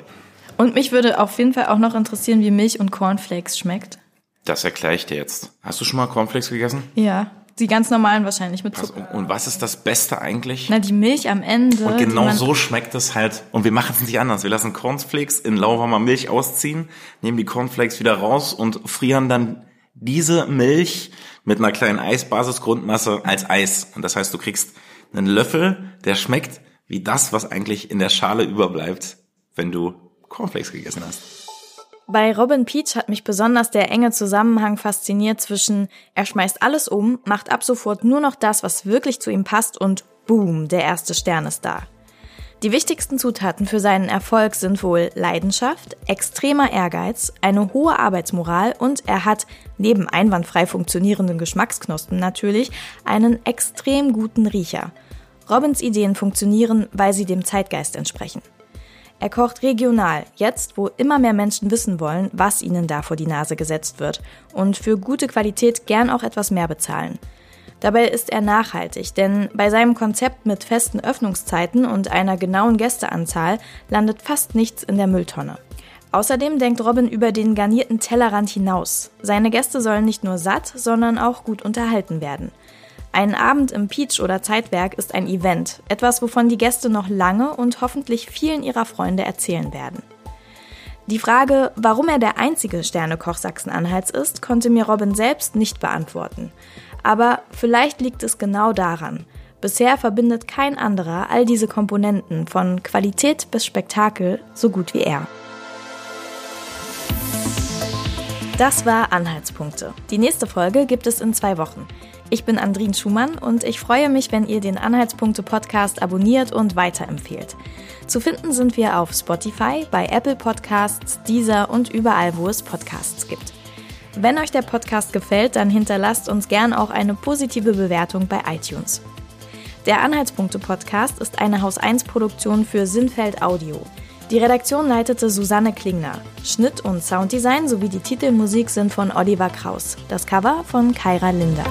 Und mich würde auf jeden Fall auch noch interessieren, wie Milch und Cornflakes schmeckt. Das erkläre ich dir jetzt. Hast du schon mal Cornflakes gegessen? Ja. Die ganz normalen wahrscheinlich mit Zucker. und was ist das Beste eigentlich? Na, die Milch am Ende. Und genau so schmeckt es halt. Und wir machen es nicht anders. Wir lassen Cornflakes in lauwarmer Milch ausziehen, nehmen die Cornflakes wieder raus und frieren dann diese Milch mit einer kleinen Eisbasisgrundmasse als Eis. Und das heißt, du kriegst einen Löffel, der schmeckt wie das, was eigentlich in der Schale überbleibt, wenn du Cornflakes gegessen hast. Bei Robin Peach hat mich besonders der enge Zusammenhang fasziniert zwischen er schmeißt alles um, macht ab sofort nur noch das, was wirklich zu ihm passt und boom, der erste Stern ist da. Die wichtigsten Zutaten für seinen Erfolg sind wohl Leidenschaft, extremer Ehrgeiz, eine hohe Arbeitsmoral und er hat, neben einwandfrei funktionierenden Geschmacksknospen natürlich, einen extrem guten Riecher. Robins Ideen funktionieren, weil sie dem Zeitgeist entsprechen. Er kocht regional, jetzt wo immer mehr Menschen wissen wollen, was ihnen da vor die Nase gesetzt wird und für gute Qualität gern auch etwas mehr bezahlen. Dabei ist er nachhaltig, denn bei seinem Konzept mit festen Öffnungszeiten und einer genauen Gästeanzahl landet fast nichts in der Mülltonne. Außerdem denkt Robin über den garnierten Tellerrand hinaus. Seine Gäste sollen nicht nur satt, sondern auch gut unterhalten werden. Ein Abend im Peach oder Zeitwerk ist ein Event, etwas, wovon die Gäste noch lange und hoffentlich vielen ihrer Freunde erzählen werden. Die Frage, warum er der einzige Sternekoch Sachsen-Anhalts ist, konnte mir Robin selbst nicht beantworten. Aber vielleicht liegt es genau daran. Bisher verbindet kein anderer all diese Komponenten von Qualität bis Spektakel so gut wie er. Das war Anhaltspunkte. Die nächste Folge gibt es in zwei Wochen. Ich bin Andrin Schumann und ich freue mich, wenn ihr den Anhaltspunkte Podcast abonniert und weiterempfehlt. Zu finden sind wir auf Spotify, bei Apple Podcasts, Deezer und überall, wo es Podcasts gibt. Wenn euch der Podcast gefällt, dann hinterlasst uns gern auch eine positive Bewertung bei iTunes. Der Anhaltspunkte Podcast ist eine Haus 1 Produktion für Sinnfeld Audio. Die Redaktion leitete Susanne Klingner. Schnitt und Sounddesign sowie die Titelmusik sind von Oliver Kraus. Das Cover von Kyra Linder.